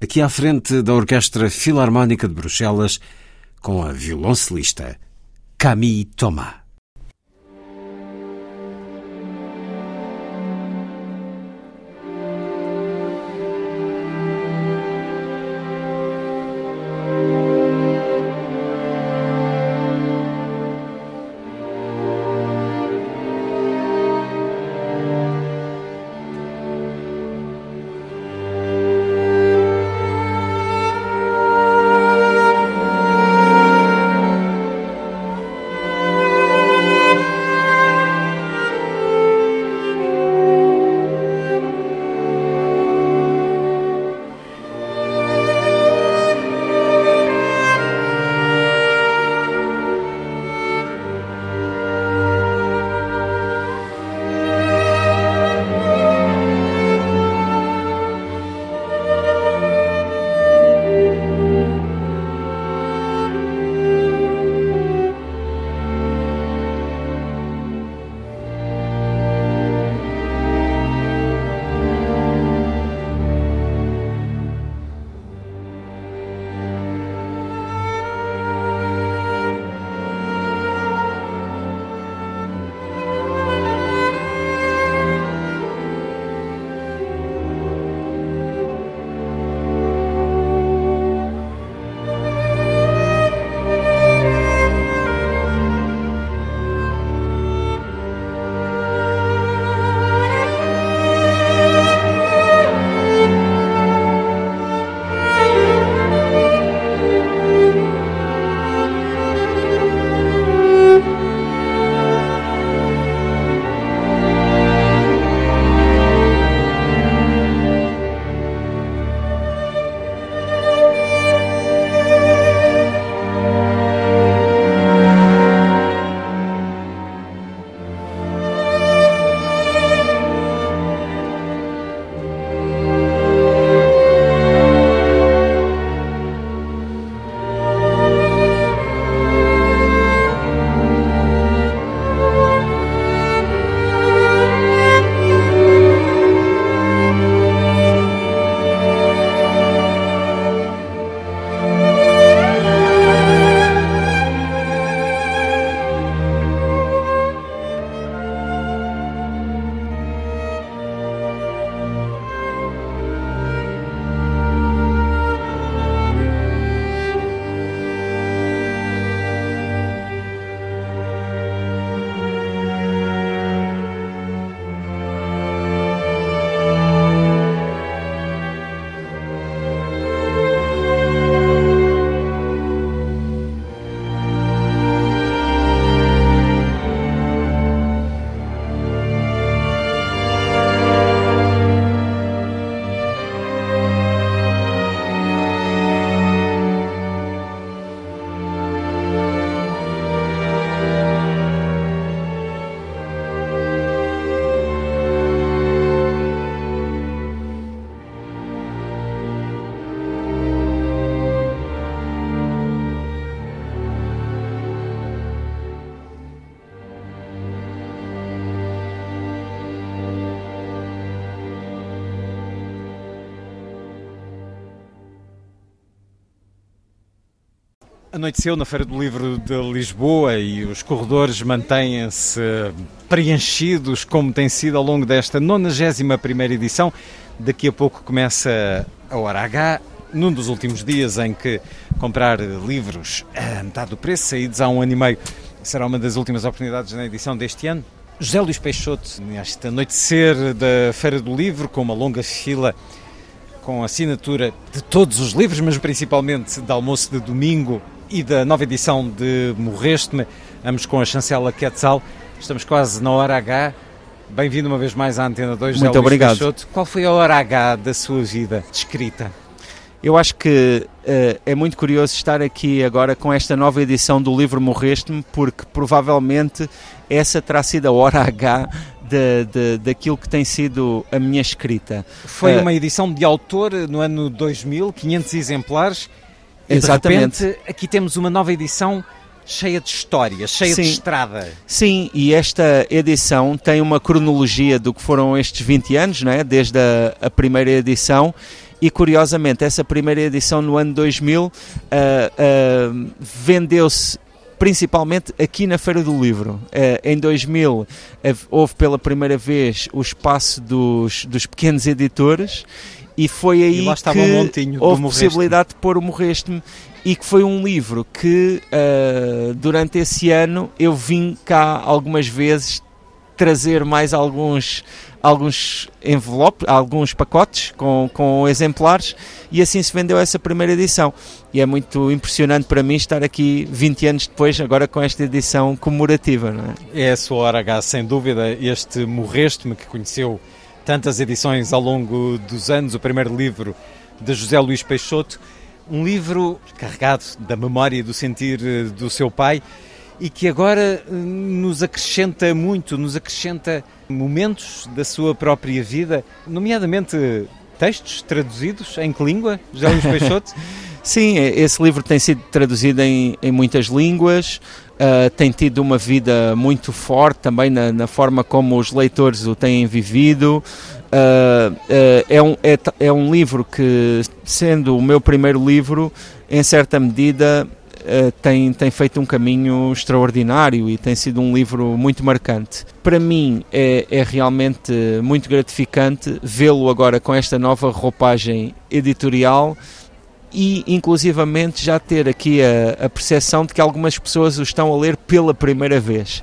Aqui à frente da Orquestra Filarmónica de Bruxelas, com a violoncelista Camille Thomas. Anoiteceu na Feira do Livro de Lisboa e os corredores mantêm-se preenchidos como tem sido ao longo desta 91 edição. Daqui a pouco começa a hora H, num dos últimos dias em que comprar livros a metade do preço, saídos há um ano e meio, será uma das últimas oportunidades na edição deste ano? José Luís Peixoto, neste anoitecer da Feira do Livro, com uma longa fila com assinatura de todos os livros, mas principalmente da Almoço de Domingo e da nova edição de Morreste-me, ambos com a chancela Quetzal. Estamos quase na hora H. Bem-vindo uma vez mais à Antena 2, Muito José obrigado. Peixoto. Qual foi a hora H da sua vida descrita? Eu acho que eh, é muito curioso estar aqui agora com esta nova edição do livro Morreste-me, porque provavelmente essa terá sido a hora H de, de- daquilo que tem sido a minha escrita. Foi Eh, uma edição de autor no ano 2000, 500 exemplares. E Exatamente. Repente, aqui temos uma nova edição cheia de história, cheia Sim. de estrada. Sim, e esta edição tem uma cronologia do que foram estes 20 anos, não é? desde a, a primeira edição. E curiosamente, essa primeira edição no ano 2000 ah, ah, vendeu-se principalmente aqui na Feira do Livro. Ah, em 2000 ah, houve pela primeira vez o espaço dos, dos pequenos editores e foi aí estava que do houve possibilidade de pôr o Morreste-me e que foi um livro que ah, durante esse ano eu vim cá algumas vezes trazer mais alguns alguns envelopes, alguns pacotes com, com exemplares e assim se vendeu essa primeira edição. E é muito impressionante para mim estar aqui 20 anos depois, agora com esta edição comemorativa. Não é? É a sua hora H, sem dúvida. Este Morreste-me, que conheceu tantas edições ao longo dos anos, o primeiro livro de José Luís Peixoto, um livro carregado da memória e do sentir eh, do seu pai e que agora eh, nos acrescenta muito, nos acrescenta momentos da sua própria vida, nomeadamente textos traduzidos em que língua, José Luís Peixoto? Sim, esse livro tem sido traduzido em, em muitas línguas, ah, tem tido uma vida muito forte também na, na forma como os leitores o têm vivido. Ah, ah, é, um, é, é um livro que, sendo o meu primeiro livro, em certa medida tem, tem feito um caminho extraordinário e tem sido um livro muito marcante. Para mim é, é realmente muito gratificante vê-lo agora com esta nova roupagem editorial e inclusivamente já ter aqui a, a percepção de que algumas pessoas o estão a ler pela primeira vez.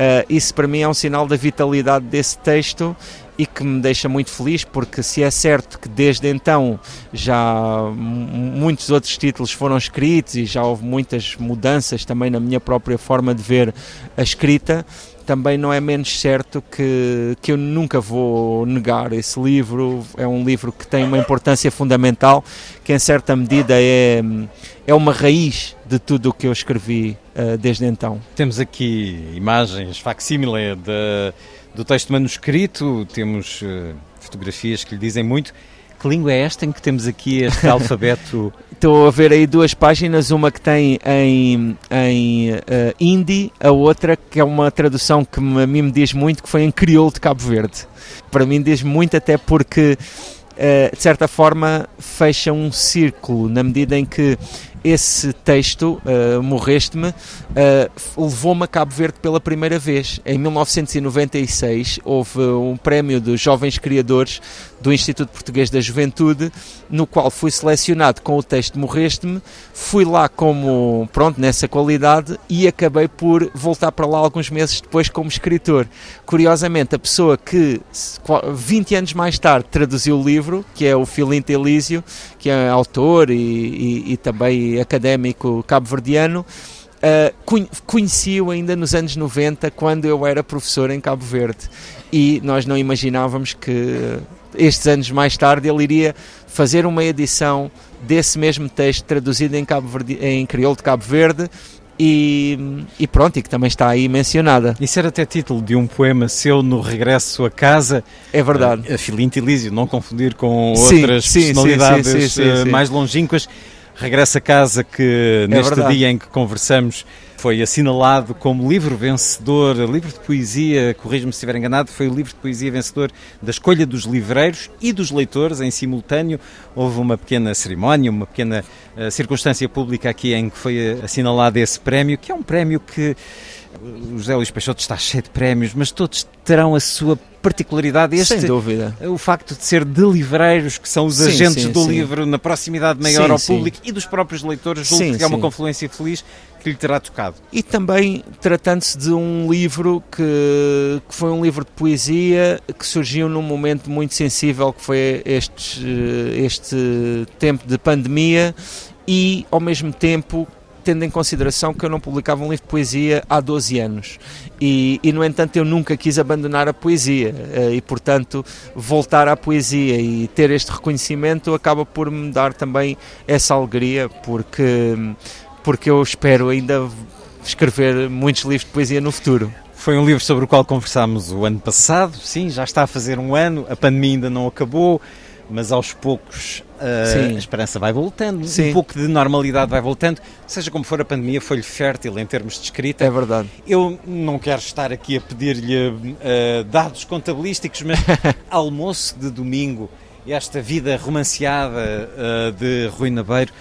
Ah, isso para mim é um sinal da vitalidade desse texto e que me deixa muito feliz porque se é certo que desde então já muitos outros títulos foram escritos e já houve muitas mudanças também na minha própria forma de ver a escrita, também não é menos certo que, que eu nunca vou negar esse livro. É um livro que tem uma importância fundamental, que em certa medida é, é uma raiz de tudo o que eu escrevi ah, desde então. Temos aqui imagens facsímile do texto manuscrito, temos eh, fotografias que lhe dizem muito. Que língua é esta em que temos aqui este alfabeto? Estou a ver aí duas páginas, uma que tem em, em eh, hindi, a outra que é uma tradução que a mim me diz muito, que foi em crioulo de Cabo Verde. Para mim diz muito até porque, eh, de certa forma, fecha um círculo, na medida em que esse texto, eh, Morreste-me, eh, levou-me a Cabo Verde pela primeira vez. Em 1996 houve um prémio dos jovens criadores do Instituto Português da Juventude, no qual fui selecionado com o texto Morreste-me, fui lá como, pronto, nessa qualidade e acabei por voltar para lá alguns meses depois como escritor. Curiosamente, a pessoa que se- qua- 20 anos mais tarde traduziu o livro, que é o Filinto Elísio, que é autor e, e- e também académico cabo-verdiano, Uh, conhe- conheci-o ainda nos anos 90, quando eu era professor em Cabo Verde. E nós não imaginávamos que estes anos mais tarde ele iria fazer uma edição desse mesmo texto traduzido em, Cabo Verde, em crioulo de Cabo Verde e, e pronto, e que também está aí mencionada. Isso era até título de um poema seu no regresso a casa. É verdade. A Filinto Elísio, não confundir com outras sim, personalidades sim, sim, sim, mais longínquas. Regresso a casa que neste verdade. dia em que conversamos foi assinalado como livro vencedor, livro de poesia, corrijo-me se estiver enganado, foi o livro de poesia vencedor da escolha dos livreiros e dos leitores em simultâneo. Houve uma pequena cerimónia, uma pequena eh, circunstância pública aqui em que foi eh, assinalado esse prémio, que é um prémio que o José Luís Peixoto está cheio de prémios, mas todos terão a sua particularidade. Este, Sem dúvida. O facto de ser de livreiros, que são os Sim, agentes sim, do sim. livro, na proximidade maior ao público e dos próprios leitores, julgo que é uma confluência feliz, que lhe terá tocado. E também tratando-se de um livro que, que foi um livro de poesia que surgiu num momento muito sensível que foi este, este tempo de pandemia e ao mesmo tempo tendo em consideração que eu não publicava um livro de poesia há 12 anos e, e, no entanto eu nunca quis abandonar a poesia eh, e portanto voltar à poesia e ter este reconhecimento acaba por me dar também essa alegria porque, porque eu espero ainda escrever muitos livros de poesia no futuro. Foi um livro sobre o qual conversámos o ano passado, sim, já está a fazer um ano, a pandemia ainda não acabou, mas aos poucos uh, a esperança vai voltando, Sim. um pouco de normalidade vai voltando. Seja como for, a pandemia foi-lhe fértil em termos de escrita. É verdade. Eu não quero estar aqui a pedir-lhe uh, dados contabilísticos, mas almoço de domingo, esta vida romanceada uh, de Rui Nabeiro,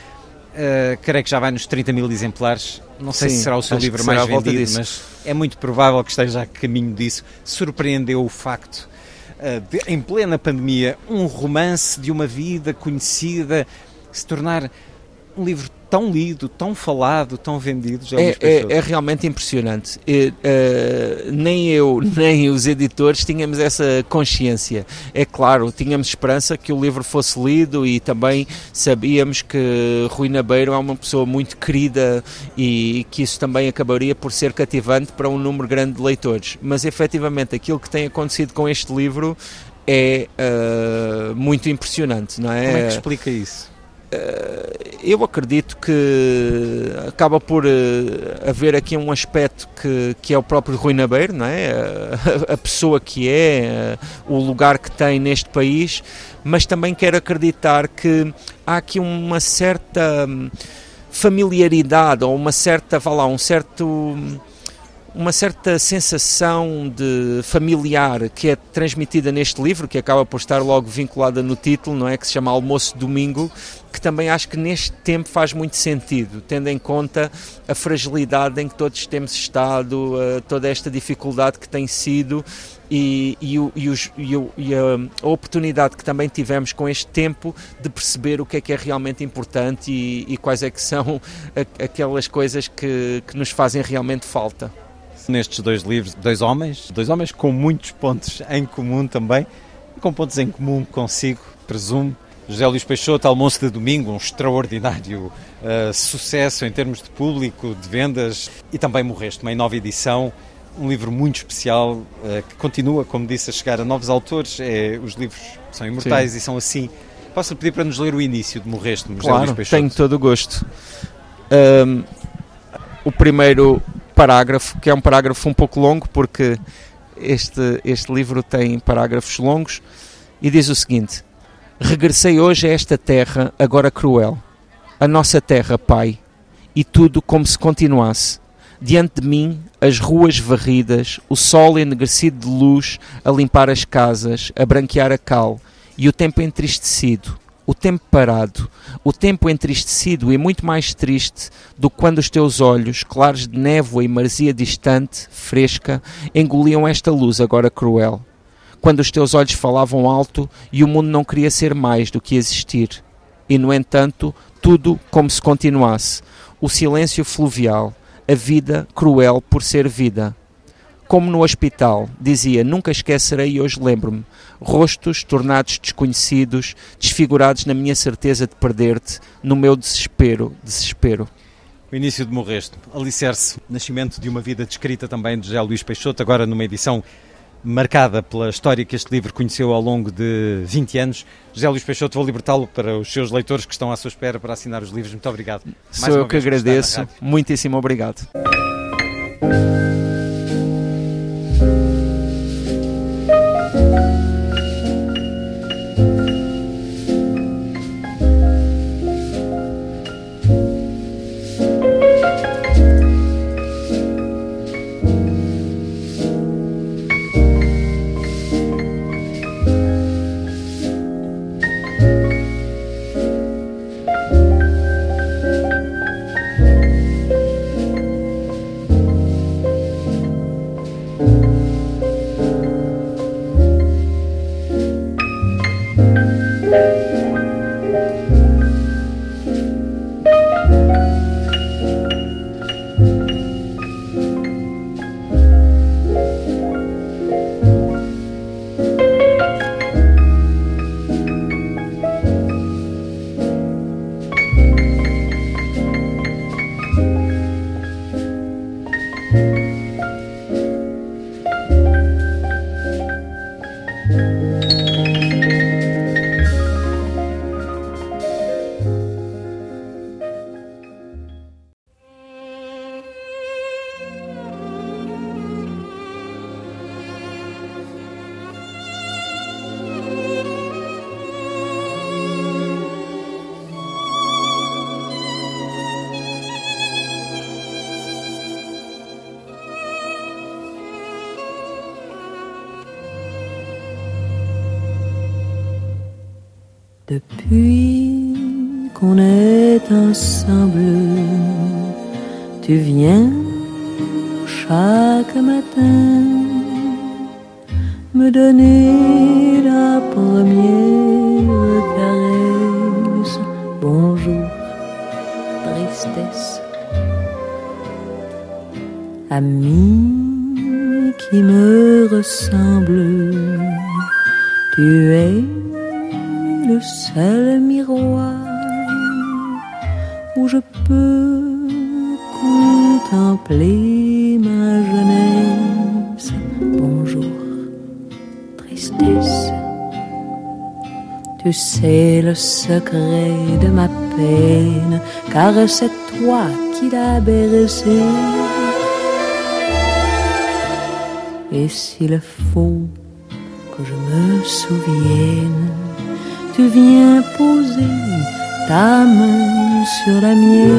Uh, creio que já vai nos 30 mil exemplares. Não sei Sim, se será o seu livro mais vendido, mas é muito provável que esteja a caminho disso. Surpreendeu o facto eh, de, em plena pandemia, um romance de uma vida conhecida se tornar um livro tão lido, tão falado, tão vendido. Já é, é, é, realmente impressionante. E, uh, nem eu, nem os editores tínhamos essa consciência. É claro, tínhamos esperança que o livro fosse lido e também sabíamos que Rui Nabeiro é uma pessoa muito querida e que isso também acabaria por ser cativante para um número grande de leitores. Mas efetivamente aquilo que tem acontecido com este livro é uh, muito impressionante, não é? Como é que explica isso? Eh, eu acredito que acaba por eh, haver aqui um aspecto que, que é o próprio Rui Nabeiro, não é? A, a pessoa que é, eh, o lugar que tem neste país, mas também quero acreditar que há aqui uma certa hum, familiaridade ou uma certa, vá lá, um certo hum, uma certa sensação de familiar que é transmitida neste livro, que acaba por estar logo vinculada no título, não é? Que se chama Almoço Domingo, que também acho que neste tempo faz muito sentido, tendo em conta a fragilidade em que todos temos estado, uh, toda esta dificuldade que tem sido e, e, e, os, e, a, a, oportunidade que também tivemos com este tempo de perceber o que é que é realmente importante e, quais é que são aquelas coisas que, que nos fazem realmente falta nestes dois livros, dois homens, dois homens com muitos pontos em comum também, com pontos em comum consigo, presumo. José Luís Peixoto, Almoço de Domingo, um extraordinário uh, sucesso em termos de público, de vendas, e também Morreste, uma nova edição, um livro muito especial uh, que continua, como disse, a chegar a novos autores. É, os livros são imortais Sim. e são assim. Posso pedir para nos ler o início de Morreste, José claro, Luís Peixoto? tenho todo o gosto. Um, o primeiro parágrafo, que é um parágrafo um pouco longo, porque este, este livro tem parágrafos longos, e diz o seguinte: Regressei hoje a esta terra, agora cruel, a nossa terra, Pai, e tudo como se continuasse. Diante de mim, as ruas varridas, o sol enegrecido de luz a limpar as casas, a branquear a cal, e o tempo entristecido, o tempo parado, o tempo entristecido e muito mais triste do que quando os teus olhos, claros de névoa e maresia distante, fresca, engoliam esta luz agora cruel. Quando os teus olhos falavam alto e o mundo não queria ser mais do que existir. E, no entanto, tudo como se continuasse. O silêncio fluvial, a vida cruel por ser vida como no hospital, dizia: Nunca esquecerei e hoje lembro-me. Rostos tornados desconhecidos, desfigurados na minha certeza de perder-te, no meu desespero, desespero. O início de Morreste, alicerce, nascimento de uma vida descrita também de José Luís Peixoto, agora numa edição marcada pela história que este livro conheceu ao longo de 20 anos. José Luís Peixoto, vou libertá-lo para os seus leitores que estão à sua espera para assinar os livros. Muito obrigado. Mais Sou eu que agradeço. Muitíssimo obrigado. Secret de ma peine, car c'est toi qui l'as bercé. Et s'il faut que je me souvienne, tu viens poser ta main sur la mienne.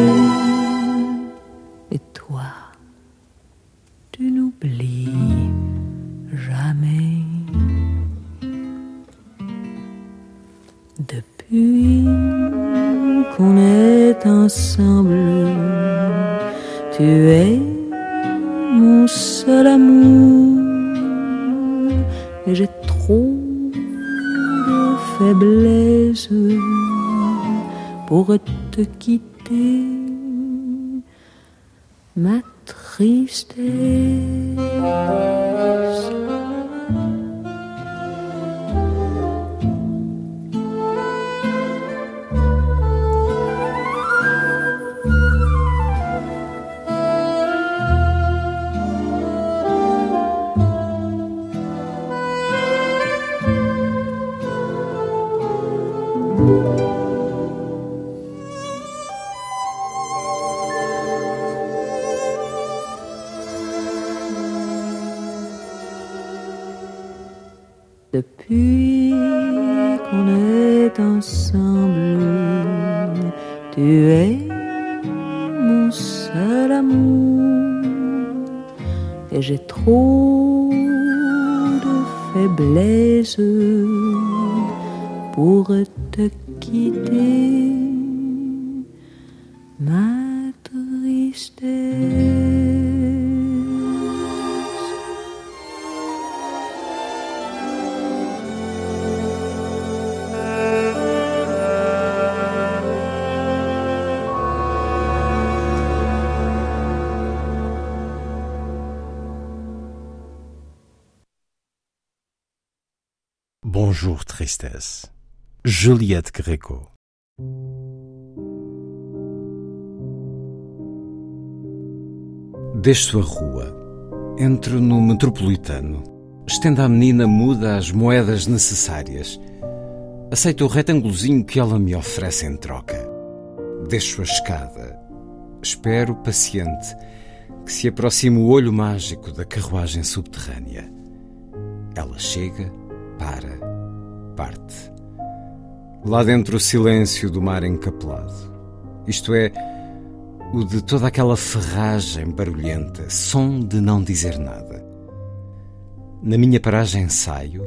Te quitter, Juliette Gréco. Desço a rua, entro no metropolitano, estendo à menina muda as moedas necessárias. Aceito o retângulozinho que ela me oferece em troca. Deixo a escada. Espero paciente que se aproxime o olho mágico da carruagem subterrânea. Ela chega, para, parte. Lá dentro o silêncio do mar encapelado. Isto é, o de toda aquela ferragem barulhenta, som de não dizer nada. Na minha paragem saio,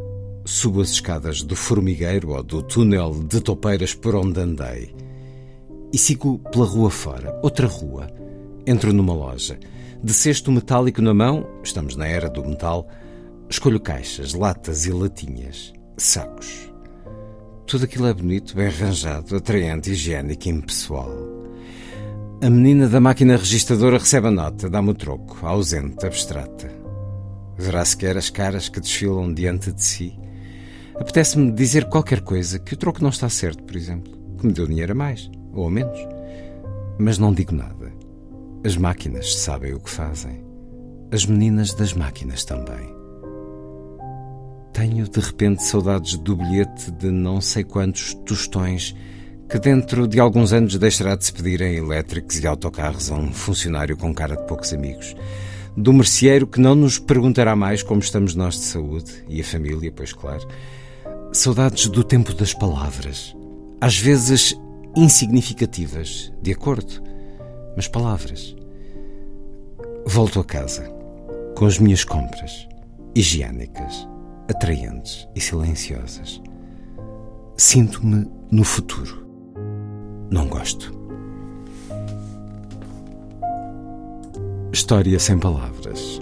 subo as escadas do formigueiro ou do túnel de topeiras por onde andei e sigo pela rua fora, outra rua. Entro numa loja. De cesto metálico na mão, estamos na era do metal, escolho caixas, latas e latinhas, sacos. Tudo aquilo é bonito, bem arranjado, atraente, higiênico e impessoal. A menina da máquina registradora recebe a nota, dá-me o troco, ausente, abstrata. Verá sequer as caras que desfilam diante de si. Apetece-me dizer qualquer coisa que o troco não está certo, por exemplo, que me deu dinheiro a mais, ou a menos. Mas não digo nada. As máquinas sabem o que fazem. As meninas das máquinas também. Tenho de repente saudades do bilhete de não sei quantos tostões que dentro de alguns anos deixará de se pedir em elétricos e autocarros a um funcionário com cara de poucos amigos. Do merceeiro que não nos perguntará mais como estamos nós de saúde e a família, pois claro. Saudades do tempo das palavras. Às vezes insignificativas, de acordo, mas palavras. Volto a casa com as minhas compras, higiênicas, atraentes e silenciosas. Sinto-me no futuro. Não gosto. História sem palavras.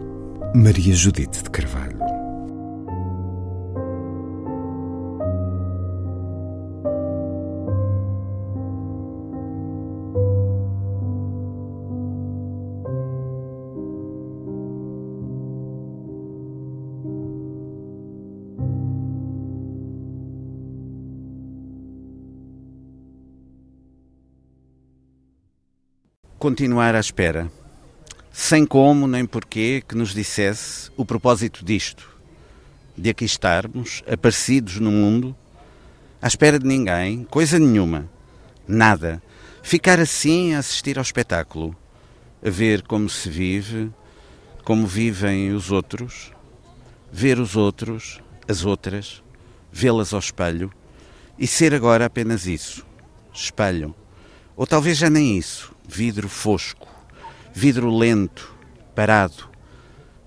Maria Judite de Carvalho. Continuar à espera, sem como nem porquê que nos dissesse o propósito disto, de aqui estarmos, aparecidos no mundo, à espera de ninguém, coisa nenhuma, nada, ficar assim a assistir ao espetáculo, a ver como se vive, como vivem os outros, ver os outros, as outras, vê-las ao espelho. E ser agora apenas isso, espelho. Ou talvez já nem isso, vidro fosco, vidro lento, parado,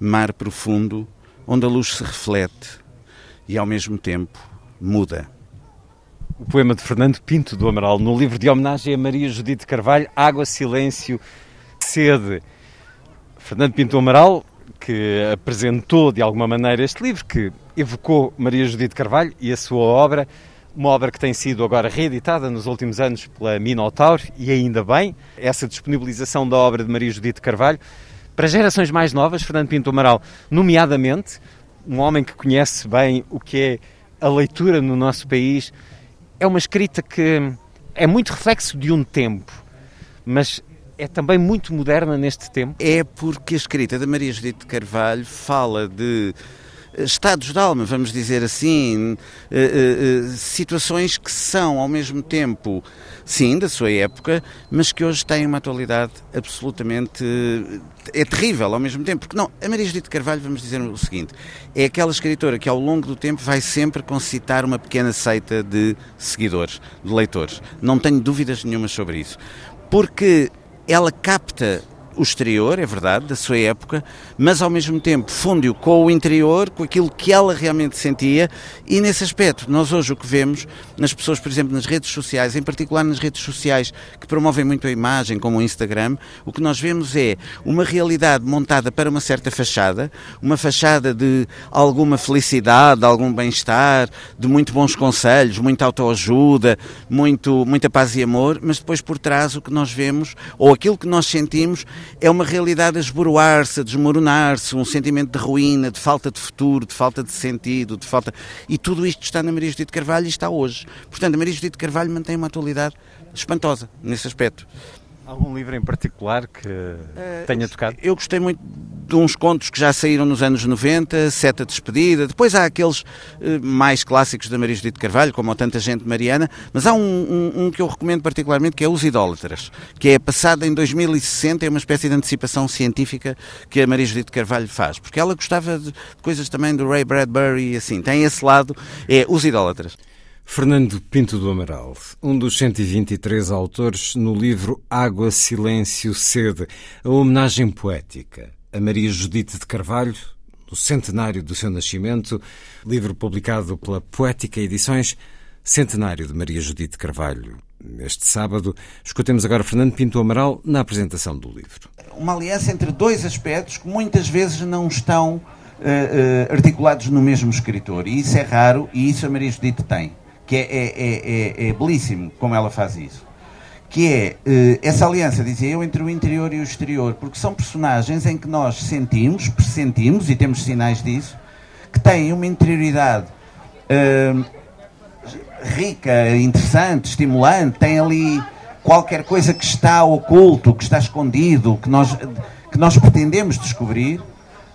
mar profundo, onde a luz se reflete e ao mesmo tempo muda. O poema de Fernando Pinto do Amaral, no livro de homenagem a Maria Judite Carvalho, Água, Silêncio, Sede. Fernando Pinto do Amaral, que apresentou de alguma maneira este livro, que evocou Maria Judite Carvalho e a sua obra, uma obra que tem sido agora reeditada nos últimos anos pela Minotaur e ainda bem, essa disponibilização da obra de Maria Judite Carvalho para gerações mais novas, Fernando Pinto Amaral, nomeadamente, um homem que conhece bem o que é a leitura no nosso país, é uma escrita que é muito reflexo de um tempo, mas é também muito moderna neste tempo. É porque a escrita da Maria Judite Carvalho fala de estados de alma, vamos dizer assim, eh, eh, eh, situações que são ao mesmo tempo, sim, da sua época, mas que hoje têm uma atualidade absolutamente. é terrível ao mesmo tempo. Porque não, a Maria Judite Carvalho, vamos dizer o seguinte, é aquela escritora que ao longo do tempo vai sempre concitar uma pequena seita de seguidores, de leitores. Não tenho dúvidas nenhumas sobre isso. Porque ela capta o exterior, é verdade, da sua época, mas ao mesmo tempo funde-o com o interior, com aquilo que ela realmente sentia, e nesse aspecto, nós hoje o que vemos nas pessoas, por exemplo, nas redes sociais, em particular nas redes sociais que promovem muito a imagem, como o Instagram, o que nós vemos é uma realidade montada para uma certa fachada, uma fachada de alguma felicidade, de algum bem-estar, de muito bons conselhos, muita autoajuda, muito, muita paz e amor, mas depois por trás o que nós vemos, ou aquilo que nós sentimos, é uma realidade a esboroar-se, a desmoronar-se, um sentimento de ruína, de falta de futuro, de falta de sentido, de falta. E tudo isto está na Maria Judite Carvalho e está hoje. Portanto, a Maria Judite Carvalho mantém uma atualidade espantosa nesse aspecto. Algum livro em particular que uh, tenha tocado? Eu gostei muito de uns contos que já saíram nos anos 90, Seta Despedida, depois há aqueles uh, mais clássicos da Maria Judite Carvalho, como a Tanta Gente Mariana, mas há um, um, um, que eu recomendo particularmente que é Os Idólatras, que é passado em 2060, é uma espécie de antecipação científica que a Maria Judite Carvalho faz, porque ela gostava de, de coisas também do Ray Bradbury e assim, tem esse lado, é Os Idólatras. Fernando Pinto do Amaral, um dos 123 autores no livro Água, Silêncio, Sede, a homenagem poética a Maria Judite de Carvalho, no centenário do seu nascimento, livro publicado pela Poética Edições, Centenário de Maria Judite de Carvalho. Neste sábado, escutemos agora Fernando Pinto Amaral na apresentação do livro. Uma aliança entre dois aspectos que muitas vezes não estão uh, uh, articulados no mesmo escritor. E isso é raro e isso a Maria Judite tem que é, é, é, é, belíssimo como ela faz isso. Que é uh, essa aliança, dizia eu, entre o interior e o exterior, porque são personagens em que nós sentimos, pressentimos, e temos sinais disso, que têm uma interioridade uh, rica, interessante, estimulante, tem ali qualquer coisa que está oculto, que está escondido, que nós, que nós pretendemos descobrir,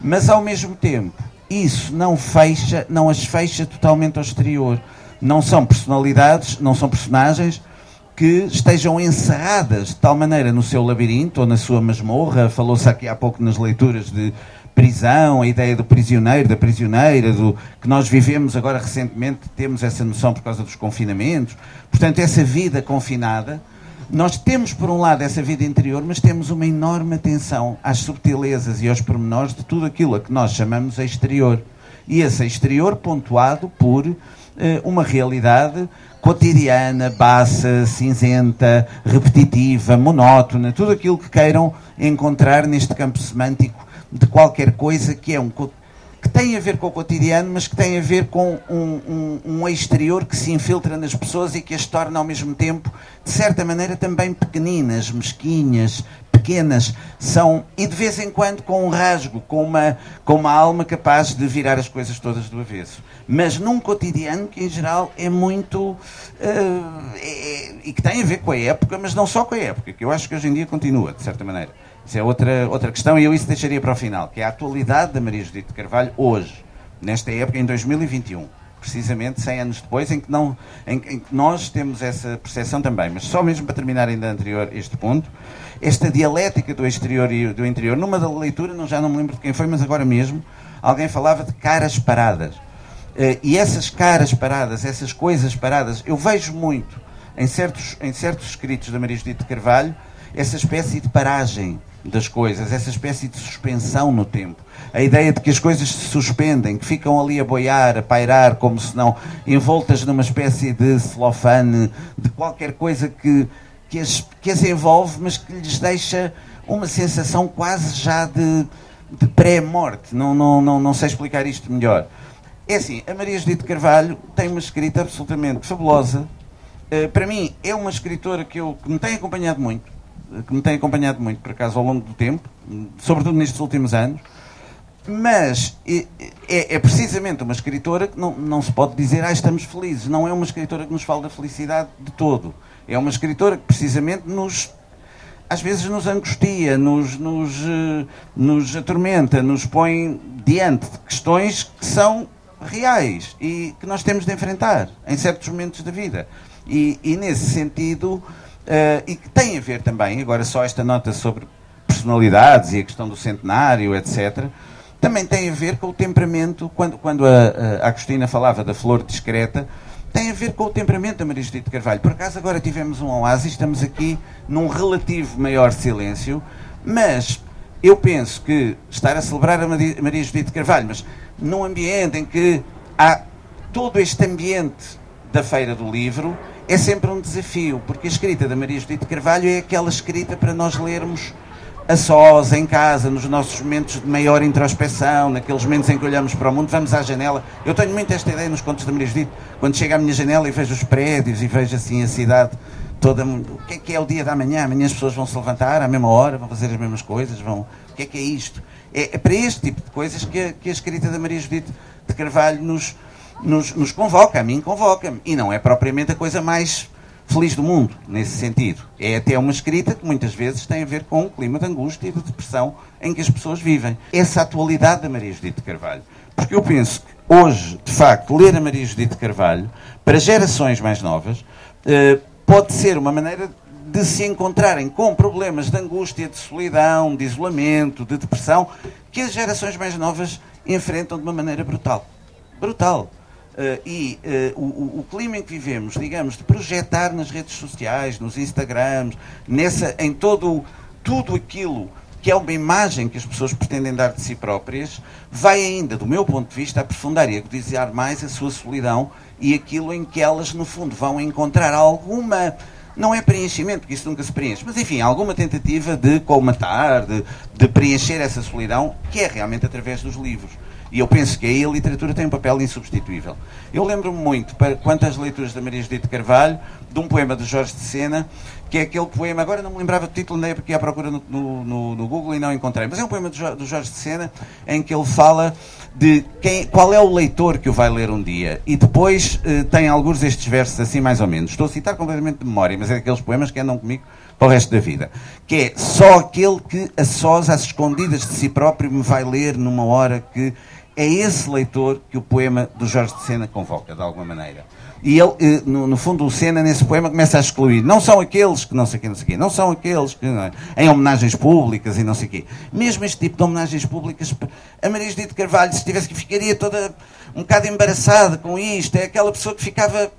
mas ao mesmo tempo isso não fecha, não as fecha totalmente ao exterior. Não são personalidades, não são personagens que estejam encerradas de tal maneira no seu labirinto ou na sua masmorra. Falou-se aqui há pouco nas leituras de prisão, a ideia do prisioneiro, da prisioneira, do que nós vivemos agora recentemente, temos essa noção por causa dos confinamentos. Portanto, essa vida confinada, nós temos por um lado essa vida interior, mas temos uma enorme atenção às subtilezas e aos pormenores de tudo aquilo a que nós chamamos exterior. E esse exterior pontuado por uma realidade cotidiana, baça, cinzenta, repetitiva, monótona, tudo aquilo que queiram encontrar neste campo semântico de qualquer coisa que é um que tem a ver com o cotidiano, mas que tem a ver com um, um, um, exterior que se infiltra nas pessoas e que as torna ao mesmo tempo, de certa maneira, também pequeninas, mesquinhas, pequenas, são, e de vez em quando com um rasgo, com uma, com uma alma capaz de virar as coisas todas do avesso. Mas num cotidiano que, em geral, é muito. Uh, é, e que tem a ver com a época, mas não só com a época, que eu acho que hoje em dia continua, de certa maneira. Isso é outra, outra questão e eu isso deixaria para o final, que é a atualidade da Maria Judite de Carvalho hoje, nesta época, em 2021. Precisamente 100 anos depois, em que, não, em, em que nós temos essa percepção também. Mas só mesmo para terminar ainda anterior este ponto, esta dialética do exterior e do interior, numa da leitura, não, já não me lembro de quem foi, mas agora mesmo, alguém falava de caras paradas. Uh, e essas caras paradas, essas coisas paradas, eu vejo muito em certos, em certos escritos da Maria Judite de Carvalho essa espécie de paragem, das coisas, essa espécie de suspensão no tempo. A ideia de que as coisas se suspendem, que ficam ali a boiar, a pairar, como se não envoltas numa espécie de celofane, de qualquer coisa que, que, as, que as envolve, mas que lhes deixa uma sensação quase já de, de pré-morte. Não, não, não, não sei explicar isto melhor. É assim, a Maria Judite Carvalho tem uma escrita absolutamente fabulosa. Uh, para mim, é uma escritora que, eu, que me tem acompanhado muito que me tem acompanhado muito, por acaso, ao longo do tempo, sobretudo nestes últimos anos, mas é, é, é, precisamente uma escritora que não, não se pode dizer, ah, estamos felizes. Não é uma escritora que nos fala da felicidade de todo. É uma escritora que precisamente nos, às vezes nos angustia, nos, nos, eh, nos atormenta, nos põe diante de questões que são reais e que nós temos de enfrentar em certos momentos da vida. E, e nesse sentido, Uh, e que tem a ver também, agora só esta nota sobre personalidades e a questão do centenário, etc., também tem a ver com o temperamento, quando, quando a, a Agostina falava da flor discreta, tem a ver com o temperamento da Maria Judite de Carvalho. Por acaso agora tivemos um oásis, estamos aqui num relativo maior silêncio, mas eu penso que estar a celebrar a Maria Judite de Carvalho, mas num ambiente em que há todo este ambiente da Feira do Livro, é sempre um desafio, porque a escrita da Maria Judite Carvalho é aquela escrita para nós lermos a sós, em casa, nos nossos momentos de maior introspeção, naqueles momentos em que olhamos para o mundo, vamos à janela. Eu tenho muito esta ideia nos contos da Maria Judite, quando chego à minha janela e vejo os prédios e vejo assim a cidade toda. O que é que é o dia da manhã? Amanhã as pessoas vão se levantar à mesma hora, vão fazer as mesmas coisas, vão. O que é que é isto? É, é para este tipo de coisas que a, que a escrita da Maria Judite de Carvalho nos, nos, nos convoca, a mim convoca-me. E não é propriamente a coisa mais feliz do mundo, nesse sentido. É até uma escrita que muitas vezes tem a ver com o clima de angústia e de depressão em que as pessoas vivem. Essa atualidade da Maria Judite Carvalho. Porque eu penso que hoje, de facto, ler a Maria Judite Carvalho, para gerações mais novas, eh, pode ser uma maneira de se encontrarem com problemas de angústia, de solidão, de isolamento, de depressão, que as gerações mais novas enfrentam de uma maneira brutal. Brutal. Uh, e uh, o, o, clima em que vivemos, digamos, de projetar nas redes sociais, nos Instagrams, nessa, em todo tudo aquilo que é uma imagem que as pessoas pretendem dar de si próprias, vai ainda, do meu ponto de vista, aprofundar e agudizar mais a sua solidão e aquilo em que elas, no fundo, vão encontrar alguma. Não é preenchimento, porque isso nunca se preenche, mas enfim, alguma tentativa de colmatar, de, de preencher essa solidão, que é realmente através dos livros. E eu penso que aí a literatura tem um papel insubstituível. Eu lembro-me muito, para, quanto às leituras da Maria Judite Carvalho, de um poema de Jorge de Sena, que é aquele poema, agora não me lembrava do título, andei porque à procura no, no, no, Google e não encontrei, mas é um poema do Jorge de Sena em que ele fala de quem, qual é o leitor que o vai ler um dia. E depois eh, tem alguns destes versos assim, mais ou menos. Estou a citar completamente de memória, mas é daqueles poemas que andam comigo para o resto da vida. Que é só aquele que a sós, às escondidas de si próprio, me vai ler numa hora que é esse leitor que o poema do Jorge de Sena convoca, de alguma maneira. E ele, eh, no, no, fundo, o Sena, nesse poema, começa a excluir. Não são aqueles que não sei o quê, não sei o quê. Não são aqueles que... Não é, em homenagens públicas e não sei o quê. Mesmo este tipo de homenagens públicas, a Maria Judite Carvalho, se tivesse que ficaria toda um bocado embaraçada com isto. É aquela pessoa que ficava...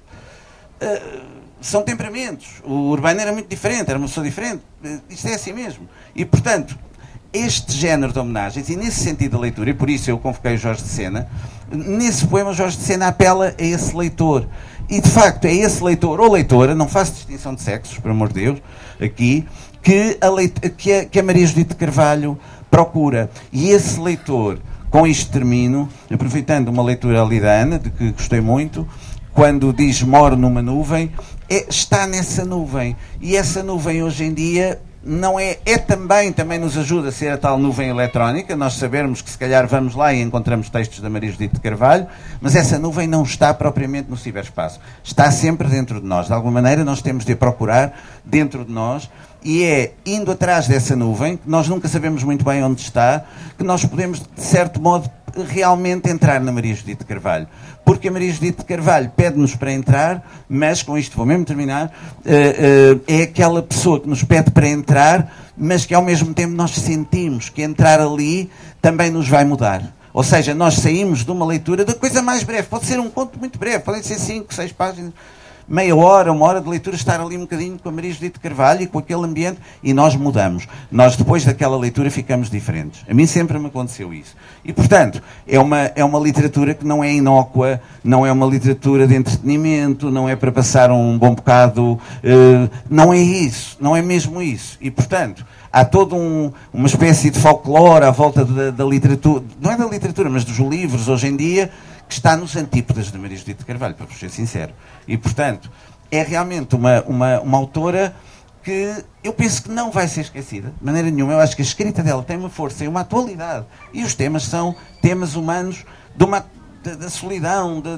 Uh, são temperamentos. O Urbano era muito diferente, era uma pessoa diferente. Uh, isto é assim mesmo. E, portanto, este género de homenagens, e nesse sentido da leitura, e por isso eu convoquei o Jorge de Sena, nesse poema Jorge de Sena apela a esse leitor. E de facto é esse leitor ou leitora, não faço distinção de sexos, por amor de Deus, aqui, que a, que a, que a Maria Judite Carvalho procura. E esse leitor, com isto termino, aproveitando uma leitura ali da Ana, de que gostei muito, quando diz moro numa nuvem, é, está nessa nuvem. E essa nuvem hoje em dia não é, é também, também nos ajuda a ser a tal nuvem eletrónica, nós sabermos que se calhar vamos lá e encontramos textos da Maria Judite de Carvalho, mas essa nuvem não está propriamente no ciberespaço, está sempre dentro de nós, de alguma maneira nós temos de a procurar dentro de nós, e é indo atrás dessa nuvem, que nós nunca sabemos muito bem onde está, que nós podemos, de certo modo, realmente entrar na Maria Judite Carvalho porque a Maria Judite Carvalho pede-nos para entrar, mas com isto vou mesmo terminar, uh, uh, é aquela pessoa que nos pede para entrar, mas que ao mesmo tempo nós sentimos que entrar ali também nos vai mudar. Ou seja, nós saímos de uma leitura da coisa mais breve. Pode ser um conto muito breve, podem ser cinco, seis páginas meia hora, uma hora de leitura, estar ali um bocadinho com a Maria Judite Carvalho e com aquele ambiente e nós mudamos. Nós, depois daquela leitura, ficamos diferentes. A mim sempre me aconteceu isso. E, portanto, é uma, é uma literatura que não é inócua, não é uma literatura de entretenimento, não é para passar um bom bocado. Uh, não é isso, não é mesmo isso. E, portanto, há toda um, uma espécie de folclore à volta da, da literatura, não é da literatura, mas dos livros hoje em dia, que está nos antípodas de Maria Judite Carvalho, para ser sincero. E, portanto, é realmente uma, uma, uma autora que eu penso que não vai ser esquecida, de maneira nenhuma. Eu acho que a escrita dela tem uma força e uma atualidade. E os temas são temas humanos de uma, da, da solidão, da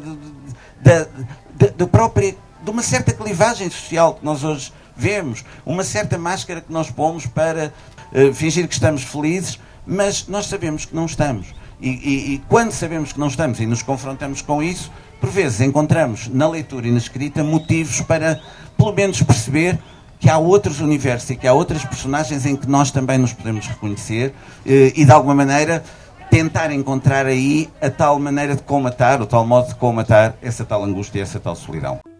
própria, de uma certa clivagem social que nós hoje vemos, uma certa máscara que nós pomos para uh, fingir que estamos felizes, mas nós sabemos que não estamos. E, e, e, quando sabemos que não estamos e nos confrontamos com isso, por vezes encontramos na leitura e na escrita motivos para, pelo menos, perceber que há outros universos e que há outras personagens em que nós também nos podemos reconhecer eh, e, de alguma maneira, tentar encontrar aí a tal maneira de comatar, o tal modo de comatar essa tal angústia essa tal solidão.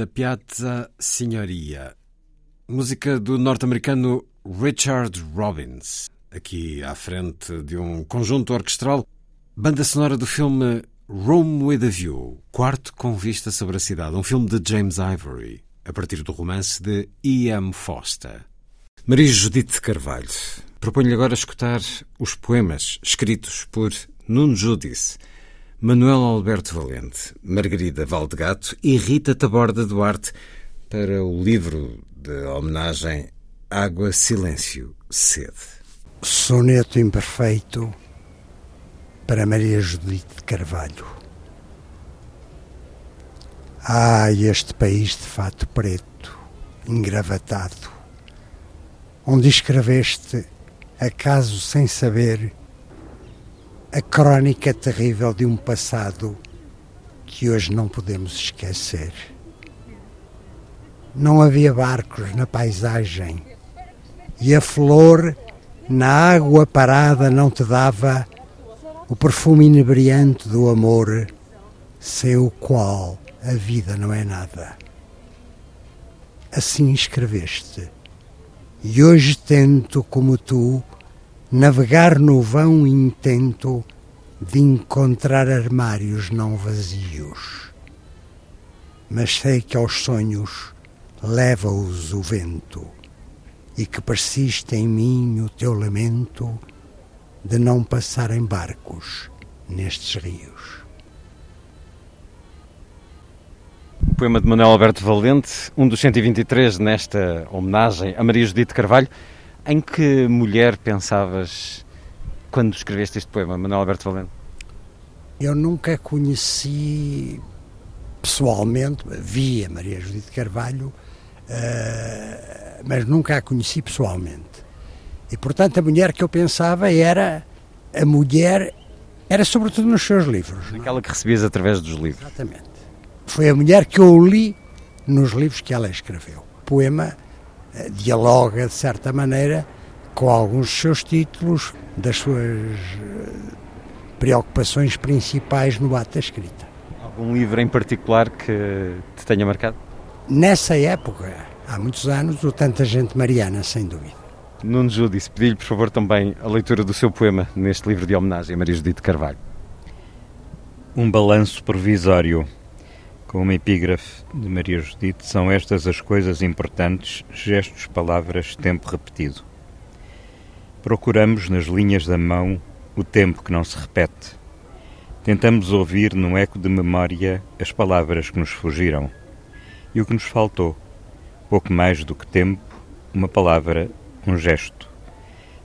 The Piazza Signoria. Música do norte-americano Richard Robbins. Aqui à frente de um conjunto orquestral, banda sonora do filme Rome with a View, quarto com vista sobre a cidade, um filme de James Ivory, a partir do romance de E.M. Foster. Maria Judite Carvalho, proponho-lhe agora escutar os poemas escritos por Nuno Judice, Manuel Alberto Valente, Margarida Valdegato e Rita Taborda Duarte para o livro de homenagem Água, Silêncio, Sede. Soneto imperfeito para Maria Judite de Carvalho. Ah, este país de fato preto, engravatado, onde escreveste, acaso sem saber, a crónica terrível de um passado que hoje não podemos esquecer. Não havia barcos na paisagem e a flor na água parada não te dava o perfume inebriante do amor, sem o qual a vida não é nada. Assim escreveste, e hoje tento, como tu, navegar no vão intento de encontrar armários não vazios. Mas sei que aos sonhos leva-os o vento e que persiste em mim o teu lamento de não passarem barcos nestes rios. O poema de Manuel Alberto Valente, um dos 123 nesta homenagem a Maria Judite Carvalho. Em que mulher pensavas quando escreveste este poema, Manuel Alberto Valente? Eu nunca conheci pessoalmente, vi a Maria Judite Carvalho, uh, mas nunca a conheci pessoalmente. E portanto a mulher que eu pensava era a mulher, era sobretudo nos seus livros. Aquela não? que recebias através dos livros. Exatamente. Foi a mulher que eu li nos livros que ela escreveu. O poema dialoga, de certa maneira, com alguns dos seus títulos, das suas eh, preocupações principais no ato da escrita. Algum livro em particular que te tenha marcado? Nessa época, há muitos anos, o Tanta Gente Mariana, sem dúvida. Nuno Júdice, pedi-lhe, por favor, também a leitura do seu poema neste livro de homenagem a Maria Judite Carvalho. Um balanço provisório com uma epígrafe de Maria Judite, são estas as coisas importantes, gestos, palavras, tempo repetido. Procuramos nas linhas da mão o tempo que não se repete. Tentamos ouvir no eco de memória as palavras que nos fugiram. E o que nos faltou? Pouco mais do que tempo, uma palavra, um gesto.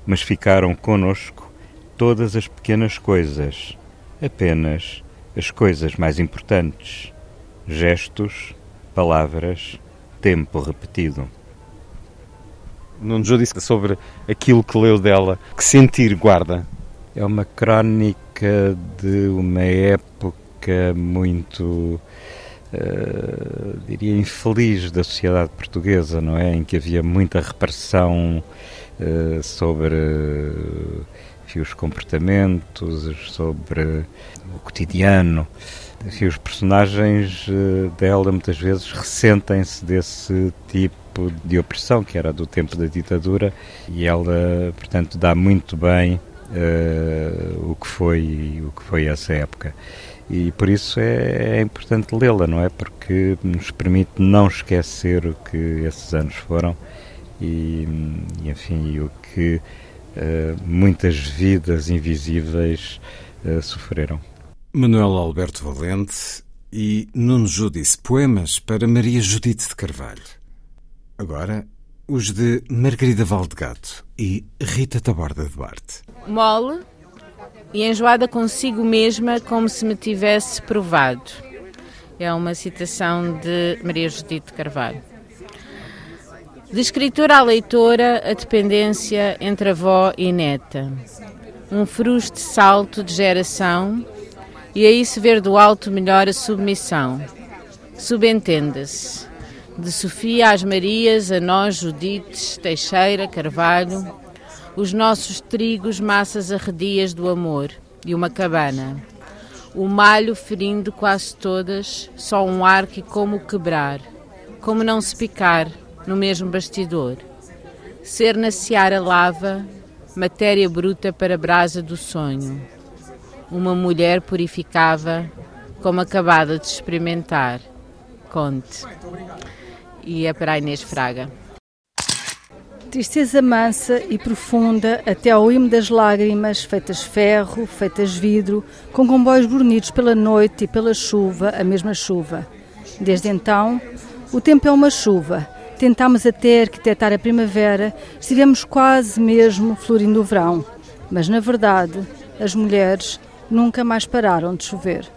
Mas ficaram conosco todas as pequenas coisas, apenas as coisas mais importantes gestos, palavras, tempo repetido. Nuno Jô disse sobre aquilo que leu dela, que sentir guarda. É uma crónica de uma época muito, uh, diria, infeliz da sociedade portuguesa, não é? Em que havia muita repressão uh, sobre uh, os comportamentos, sobre o cotidiano. Enfim, os personagens eh, dela muitas vezes ressentem-se desse tipo de opressão que era do tempo da ditadura e ela, portanto, dá muito bem uh, o que foi o que foi essa época e por isso é, é importante lê-la, não é? Porque nos permite não esquecer o que esses anos foram e, e enfim, o que uh, muitas vidas invisíveis uh, sofreram. Manuel Alberto Valente e Nuno Judice, poemas para Maria Judite de Carvalho. Agora, os de Margarida Valdegato e Rita Taborda Duarte. Mole e enjoada consigo mesma como se me tivesse provado. É uma citação de Maria Judite de Carvalho. De escritora à leitora, a dependência entre avó e neta. Um fruste salto de geração e aí se ver do alto melhor a submissão. Subentenda-se. De Sofia às Marias, a nós, Judites, Teixeira, Carvalho, os nossos trigos, massas arredias do amor e uma cabana. O malho ferindo quase todas, só um arco e como quebrar, como não se picar no mesmo bastidor. Ser na seara lava, matéria bruta para a brasa do sonho. Uma mulher purificava, como acabada de experimentar. Conte. E é para a Inês Fraga. Tristeza mansa e profunda até ao imo das lágrimas, feitas ferro, feitas vidro, com comboios brunidos pela noite e pela chuva, a mesma chuva. Desde então, o tempo é uma chuva. Tentámos até arquitetar a primavera, estivemos quase mesmo florindo o verão. Mas, na verdade, as mulheres nunca mais pararam de chover.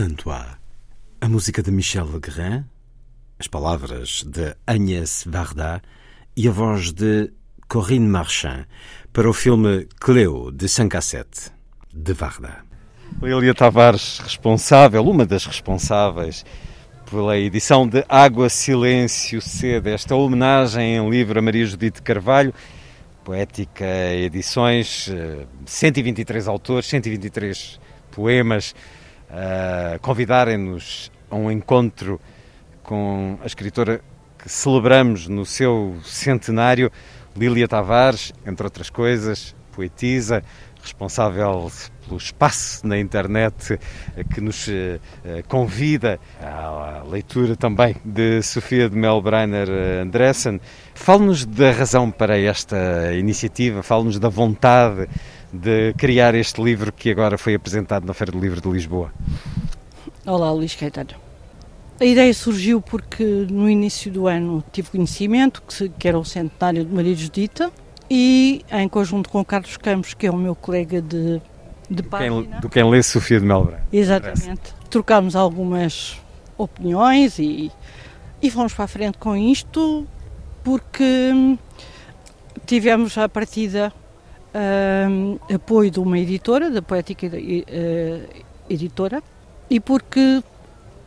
Santois, a música de Michel Legrand, as palavras de Agnès Varda e a voz de Corinne Marchand para o filme Cleo de Sancassette, de Varda. Lília Tavares, responsável, uma das responsáveis pela edição de Água, Silêncio, Sede, esta homenagem em livro a Maria Judite Carvalho, Poética Edições, eh, 123 autores, 123 poemas, a convidarem-nos a um encontro com a escritora que celebramos no seu centenário, Lília Tavares, entre outras coisas, poetisa, responsável pelo espaço na internet eh, que nos eh, eh, convida à leitura também de Sofia de Melbreiner Andressen. Fale-nos da razão para esta iniciativa, fale-nos da vontade de criar este livro que agora foi apresentado na Feira do Livro de Lisboa. Olá, Luís Caetano. A ideia surgiu porque no início do ano tive conhecimento que, era o centenário de Maria Judita e em conjunto com o Carlos Campos, que é o meu colega de, de Quem, página, do quem lê Sofia de Melbreiner. Exatamente. Trocámos algumas opiniões e, e fomos para a frente com isto porque hum, tivemos à partida hum, apoio de uma editora, da Poética eh, Editora, e porque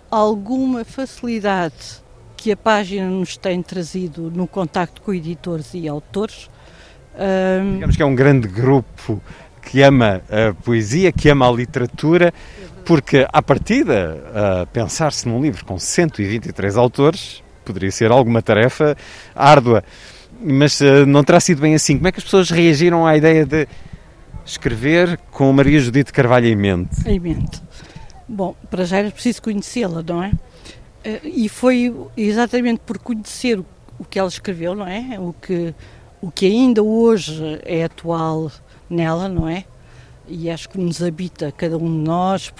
alguma facilidade que a página nos tem trazido no contacto com editores e autores. hum, Digamos que é um grande grupo que ama a poesia, que ama a literatura, porque, à partida, a pensar-se num livro com 123 autores poderia ser alguma tarefa árdua, mas eh, não terá sido bem assim. Como é que as pessoas reagiram à ideia de escrever com Maria Judite Carvalho em mente? em mente. Bom, para já era preciso conhecê-la, não é? Eh, E foi exatamente por conhecer o- que ela escreveu, não é? O que, o que ainda hoje é atual nela, não é? E acho que nos habita cada um de nós,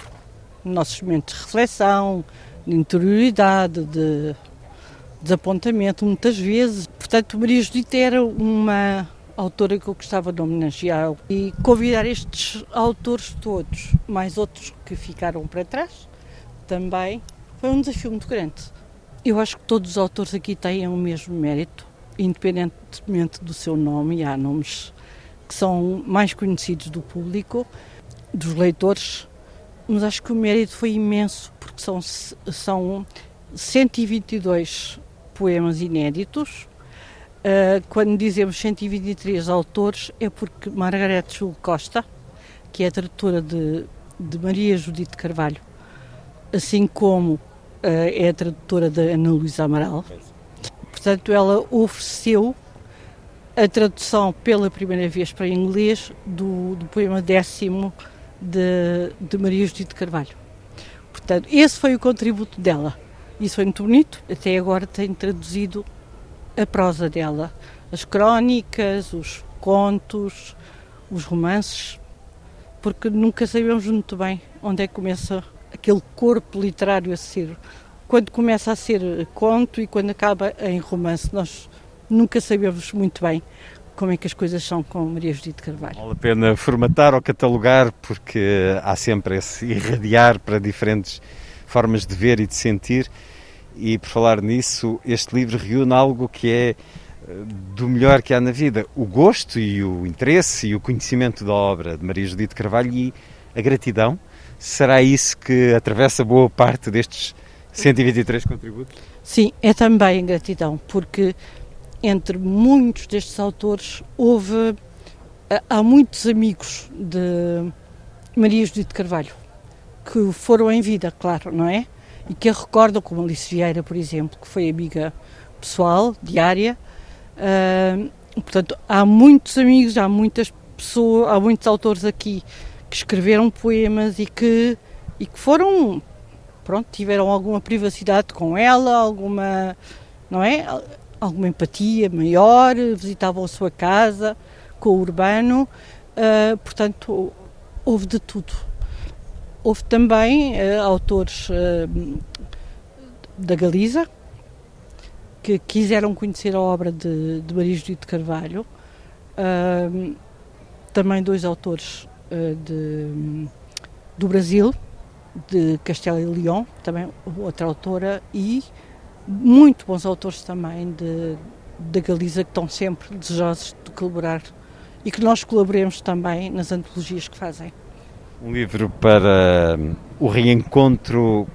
nossos momentos de reflexão, de interioridade, de desapontamento, muitas vezes. Portanto, Maria Judita era uma autora que eu gostava de homenagear e convidar estes autores todos, mais outros que ficaram para trás, também, foi um desafio muito grande. Eu acho que todos os autores aqui têm o mesmo mérito, independentemente do seu nome, e há nomes que são mais conhecidos do público, dos leitores, mas acho que o mérito foi imenso, porque são, são 122 poemas inéditos. Uh, quando dizemos 123 autores, é porque Margarete Júlio Costa, que é a tradutora de, de Maria Judite Carvalho, assim como uh, é a tradutora da Ana Luísa Amaral, portanto, ela ofereceu a tradução pela primeira vez para inglês do, do poema décimo de, de Maria Judite Carvalho. Portanto, esse foi o contributo dela. Isso foi muito bonito. Até agora tem traduzido a prosa dela, as crónicas, os contos, os romances, porque nunca sabemos muito bem onde é que começa aquele corpo literário a ser. Quando começa a ser conto e quando acaba em romance, nós nunca sabemos muito bem como é que as coisas são com Maria Judite Carvalho. Vale a pena formatar ou catalogar, porque há sempre esse irradiar para diferentes formas de ver e de sentir. E por falar nisso, este livro reúne algo que é do melhor que há na vida: o gosto e o interesse e o conhecimento da obra de Maria Judite Carvalho e a gratidão. Será isso que atravessa boa parte destes 123 contributos? Sim, é também gratidão, porque entre muitos destes autores houve há muitos amigos de Maria Judite Carvalho que foram em vida, claro, não é? E que a recordam, como Alice Vieira, por exemplo, que foi amiga pessoal, diária. Uh, portanto, há muitos amigos, há muitas pessoas, há muitos autores aqui que escreveram poemas e que, e que foram, pronto, tiveram alguma privacidade com ela, alguma, não é? Alguma empatia maior, visitavam a sua casa com o urbano, uh, portanto, houve de tudo. Houve também uh, autores uh, da Galiza que quiseram conhecer a obra de, de Maria Judite Carvalho. Uh, também dois autores de, do Brasil, de Castelo e León, também outra autora, e muito bons autores também de, da Galiza que estão sempre desejosos de colaborar e que nós colaboremos também nas antologias que fazem. Um livro para o reencontro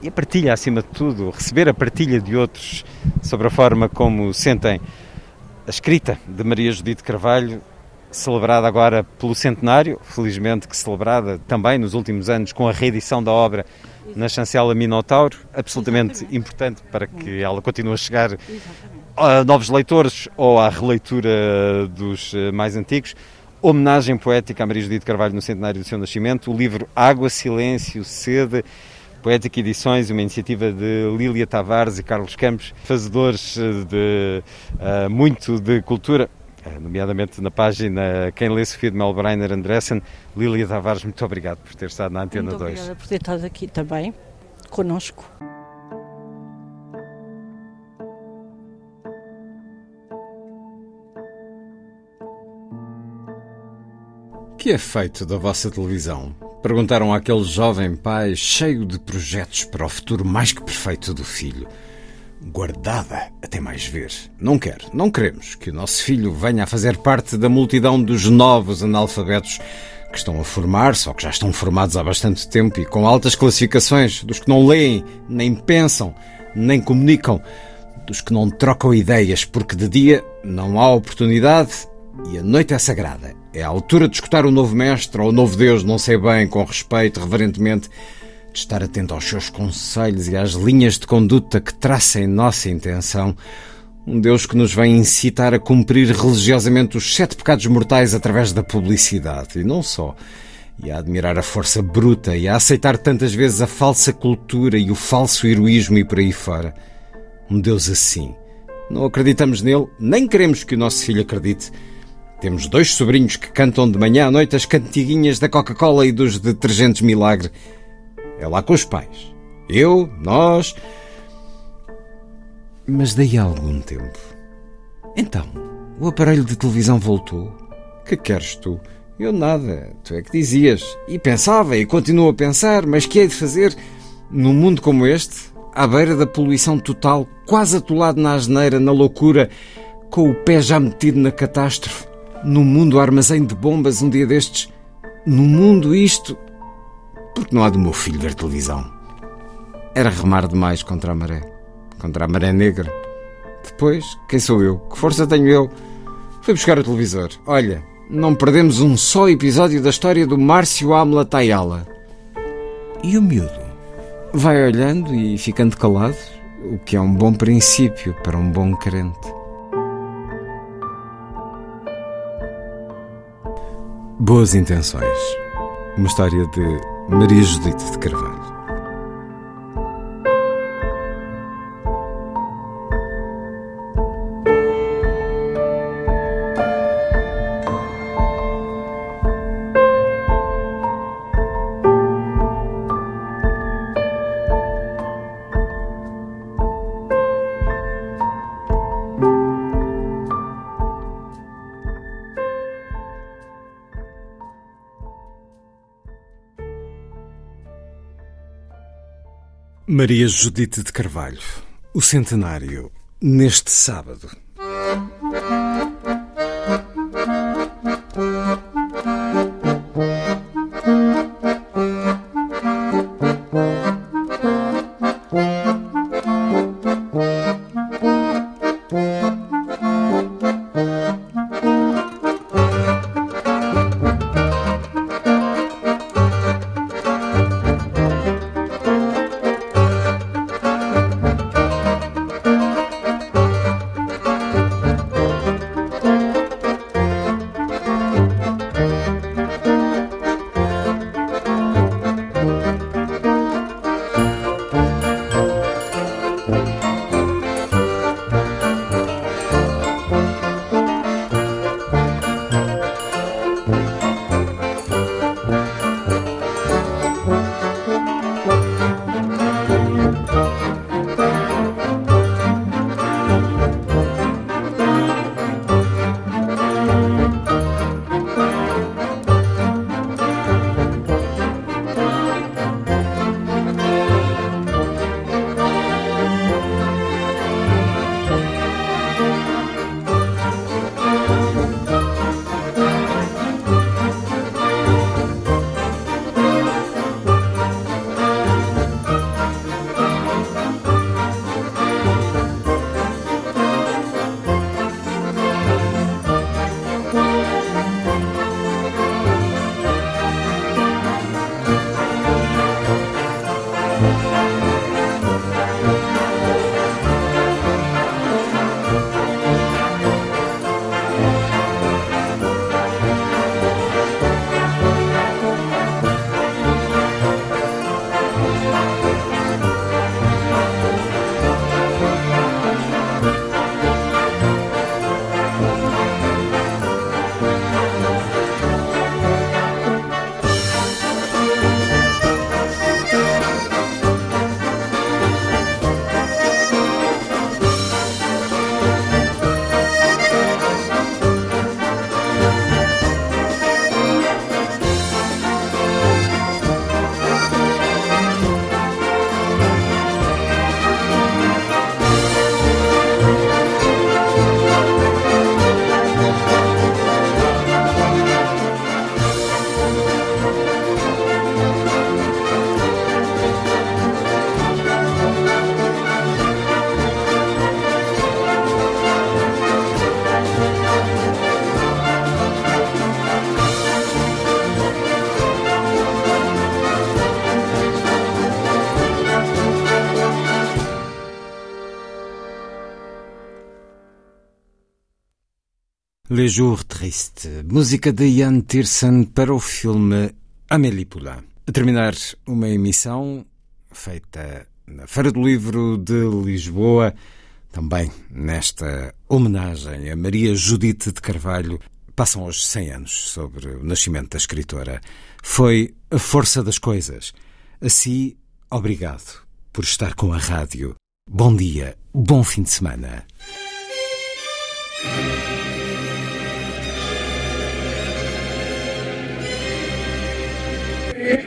e a partilha, acima de tudo, receber a partilha de outros sobre a forma como sentem a escrita de Maria Judite Carvalho, celebrada agora pelo centenário, felizmente que celebrada também nos últimos anos com a reedição da obra na chancela Minotauro, absolutamente Exatamente. importante para que ela continue a chegar Exatamente. a novos leitores ou à releitura dos mais antigos. Homenagem poética a Maria Judite Carvalho no centenário do seu nascimento, o livro Água, Silêncio, Sede, Poética Edições, uma iniciativa de Lília Tavares e Carlos Campos, fazedores de uh, muito de cultura, nomeadamente na página Quem Lê Sofia de Melbreiner Andressen. Lília Tavares, muito obrigado por ter estado na Antena muito 2. Obrigada por ter estado aqui também, conosco. Que é feito da vossa televisão? Perguntaram àquele jovem pai cheio de projetos para o futuro mais que perfeito do filho. Guardada até mais ver. Não quer, não queremos que o nosso filho venha a fazer parte da multidão dos novos analfabetos que estão a formar-se ou que já estão formados há bastante tempo e com altas classificações, dos que não leem, nem pensam, nem comunicam, dos que não trocam ideias, porque de dia não há oportunidade e a noite é sagrada. É a altura de escutar o novo mestre ou o novo Deus, não sei bem, com respeito, reverentemente, de estar atento aos seus conselhos e às linhas de conduta que traça em nossa intenção. Um Deus que nos vem incitar a cumprir religiosamente os sete pecados mortais através da publicidade. E não só. e a admirar a força bruta e a aceitar tantas vezes a falsa cultura e o falso heroísmo e por aí fora. Um Deus assim. Não acreditamos nele, nem queremos que o nosso filho acredite. Temos dois sobrinhos que cantam de manhã à noite as cantiguinhas da Coca-Cola e dos detergentes Milagre. É lá com os pais. Eu, nós. Mas daí a algum tempo. Então, o aparelho de televisão voltou. Que queres tu? Eu nada, tu é que dizias. E pensava e continuo a pensar, mas que hei de fazer num mundo como este, à beira da poluição total, quase atolado na asneira, na loucura, com o pé já metido na catástrofe, no mundo armazém de bombas um dia destes, no mundo isto, porque não há do meu filho ver televisão. Era remar demais contra a maré, contra a maré negra. Depois, quem sou eu? Que força tenho eu? Fui buscar o televisor. Olha, não perdemos um só episódio da história do Márcio Amla Tayala. E o miúdo? Vai olhando e ficando calado, o que é um bom princípio para um bom crente. Boas Intenções. Uma história de Maria Judite de Carvalho. Maria Judite de Carvalho, o centenário, neste sábado. Le Jour Triste, música de Ian Tiersen para o filme Amélie Poulain. A terminar uma emissão feita na Feira do Livro de Lisboa, também nesta homenagem a Maria Judite de Carvalho, passam os 100 anos sobre o nascimento da escritora. Foi a força das coisas. Assim, obrigado por estar com a rádio. Bom dia, bom fim de semana.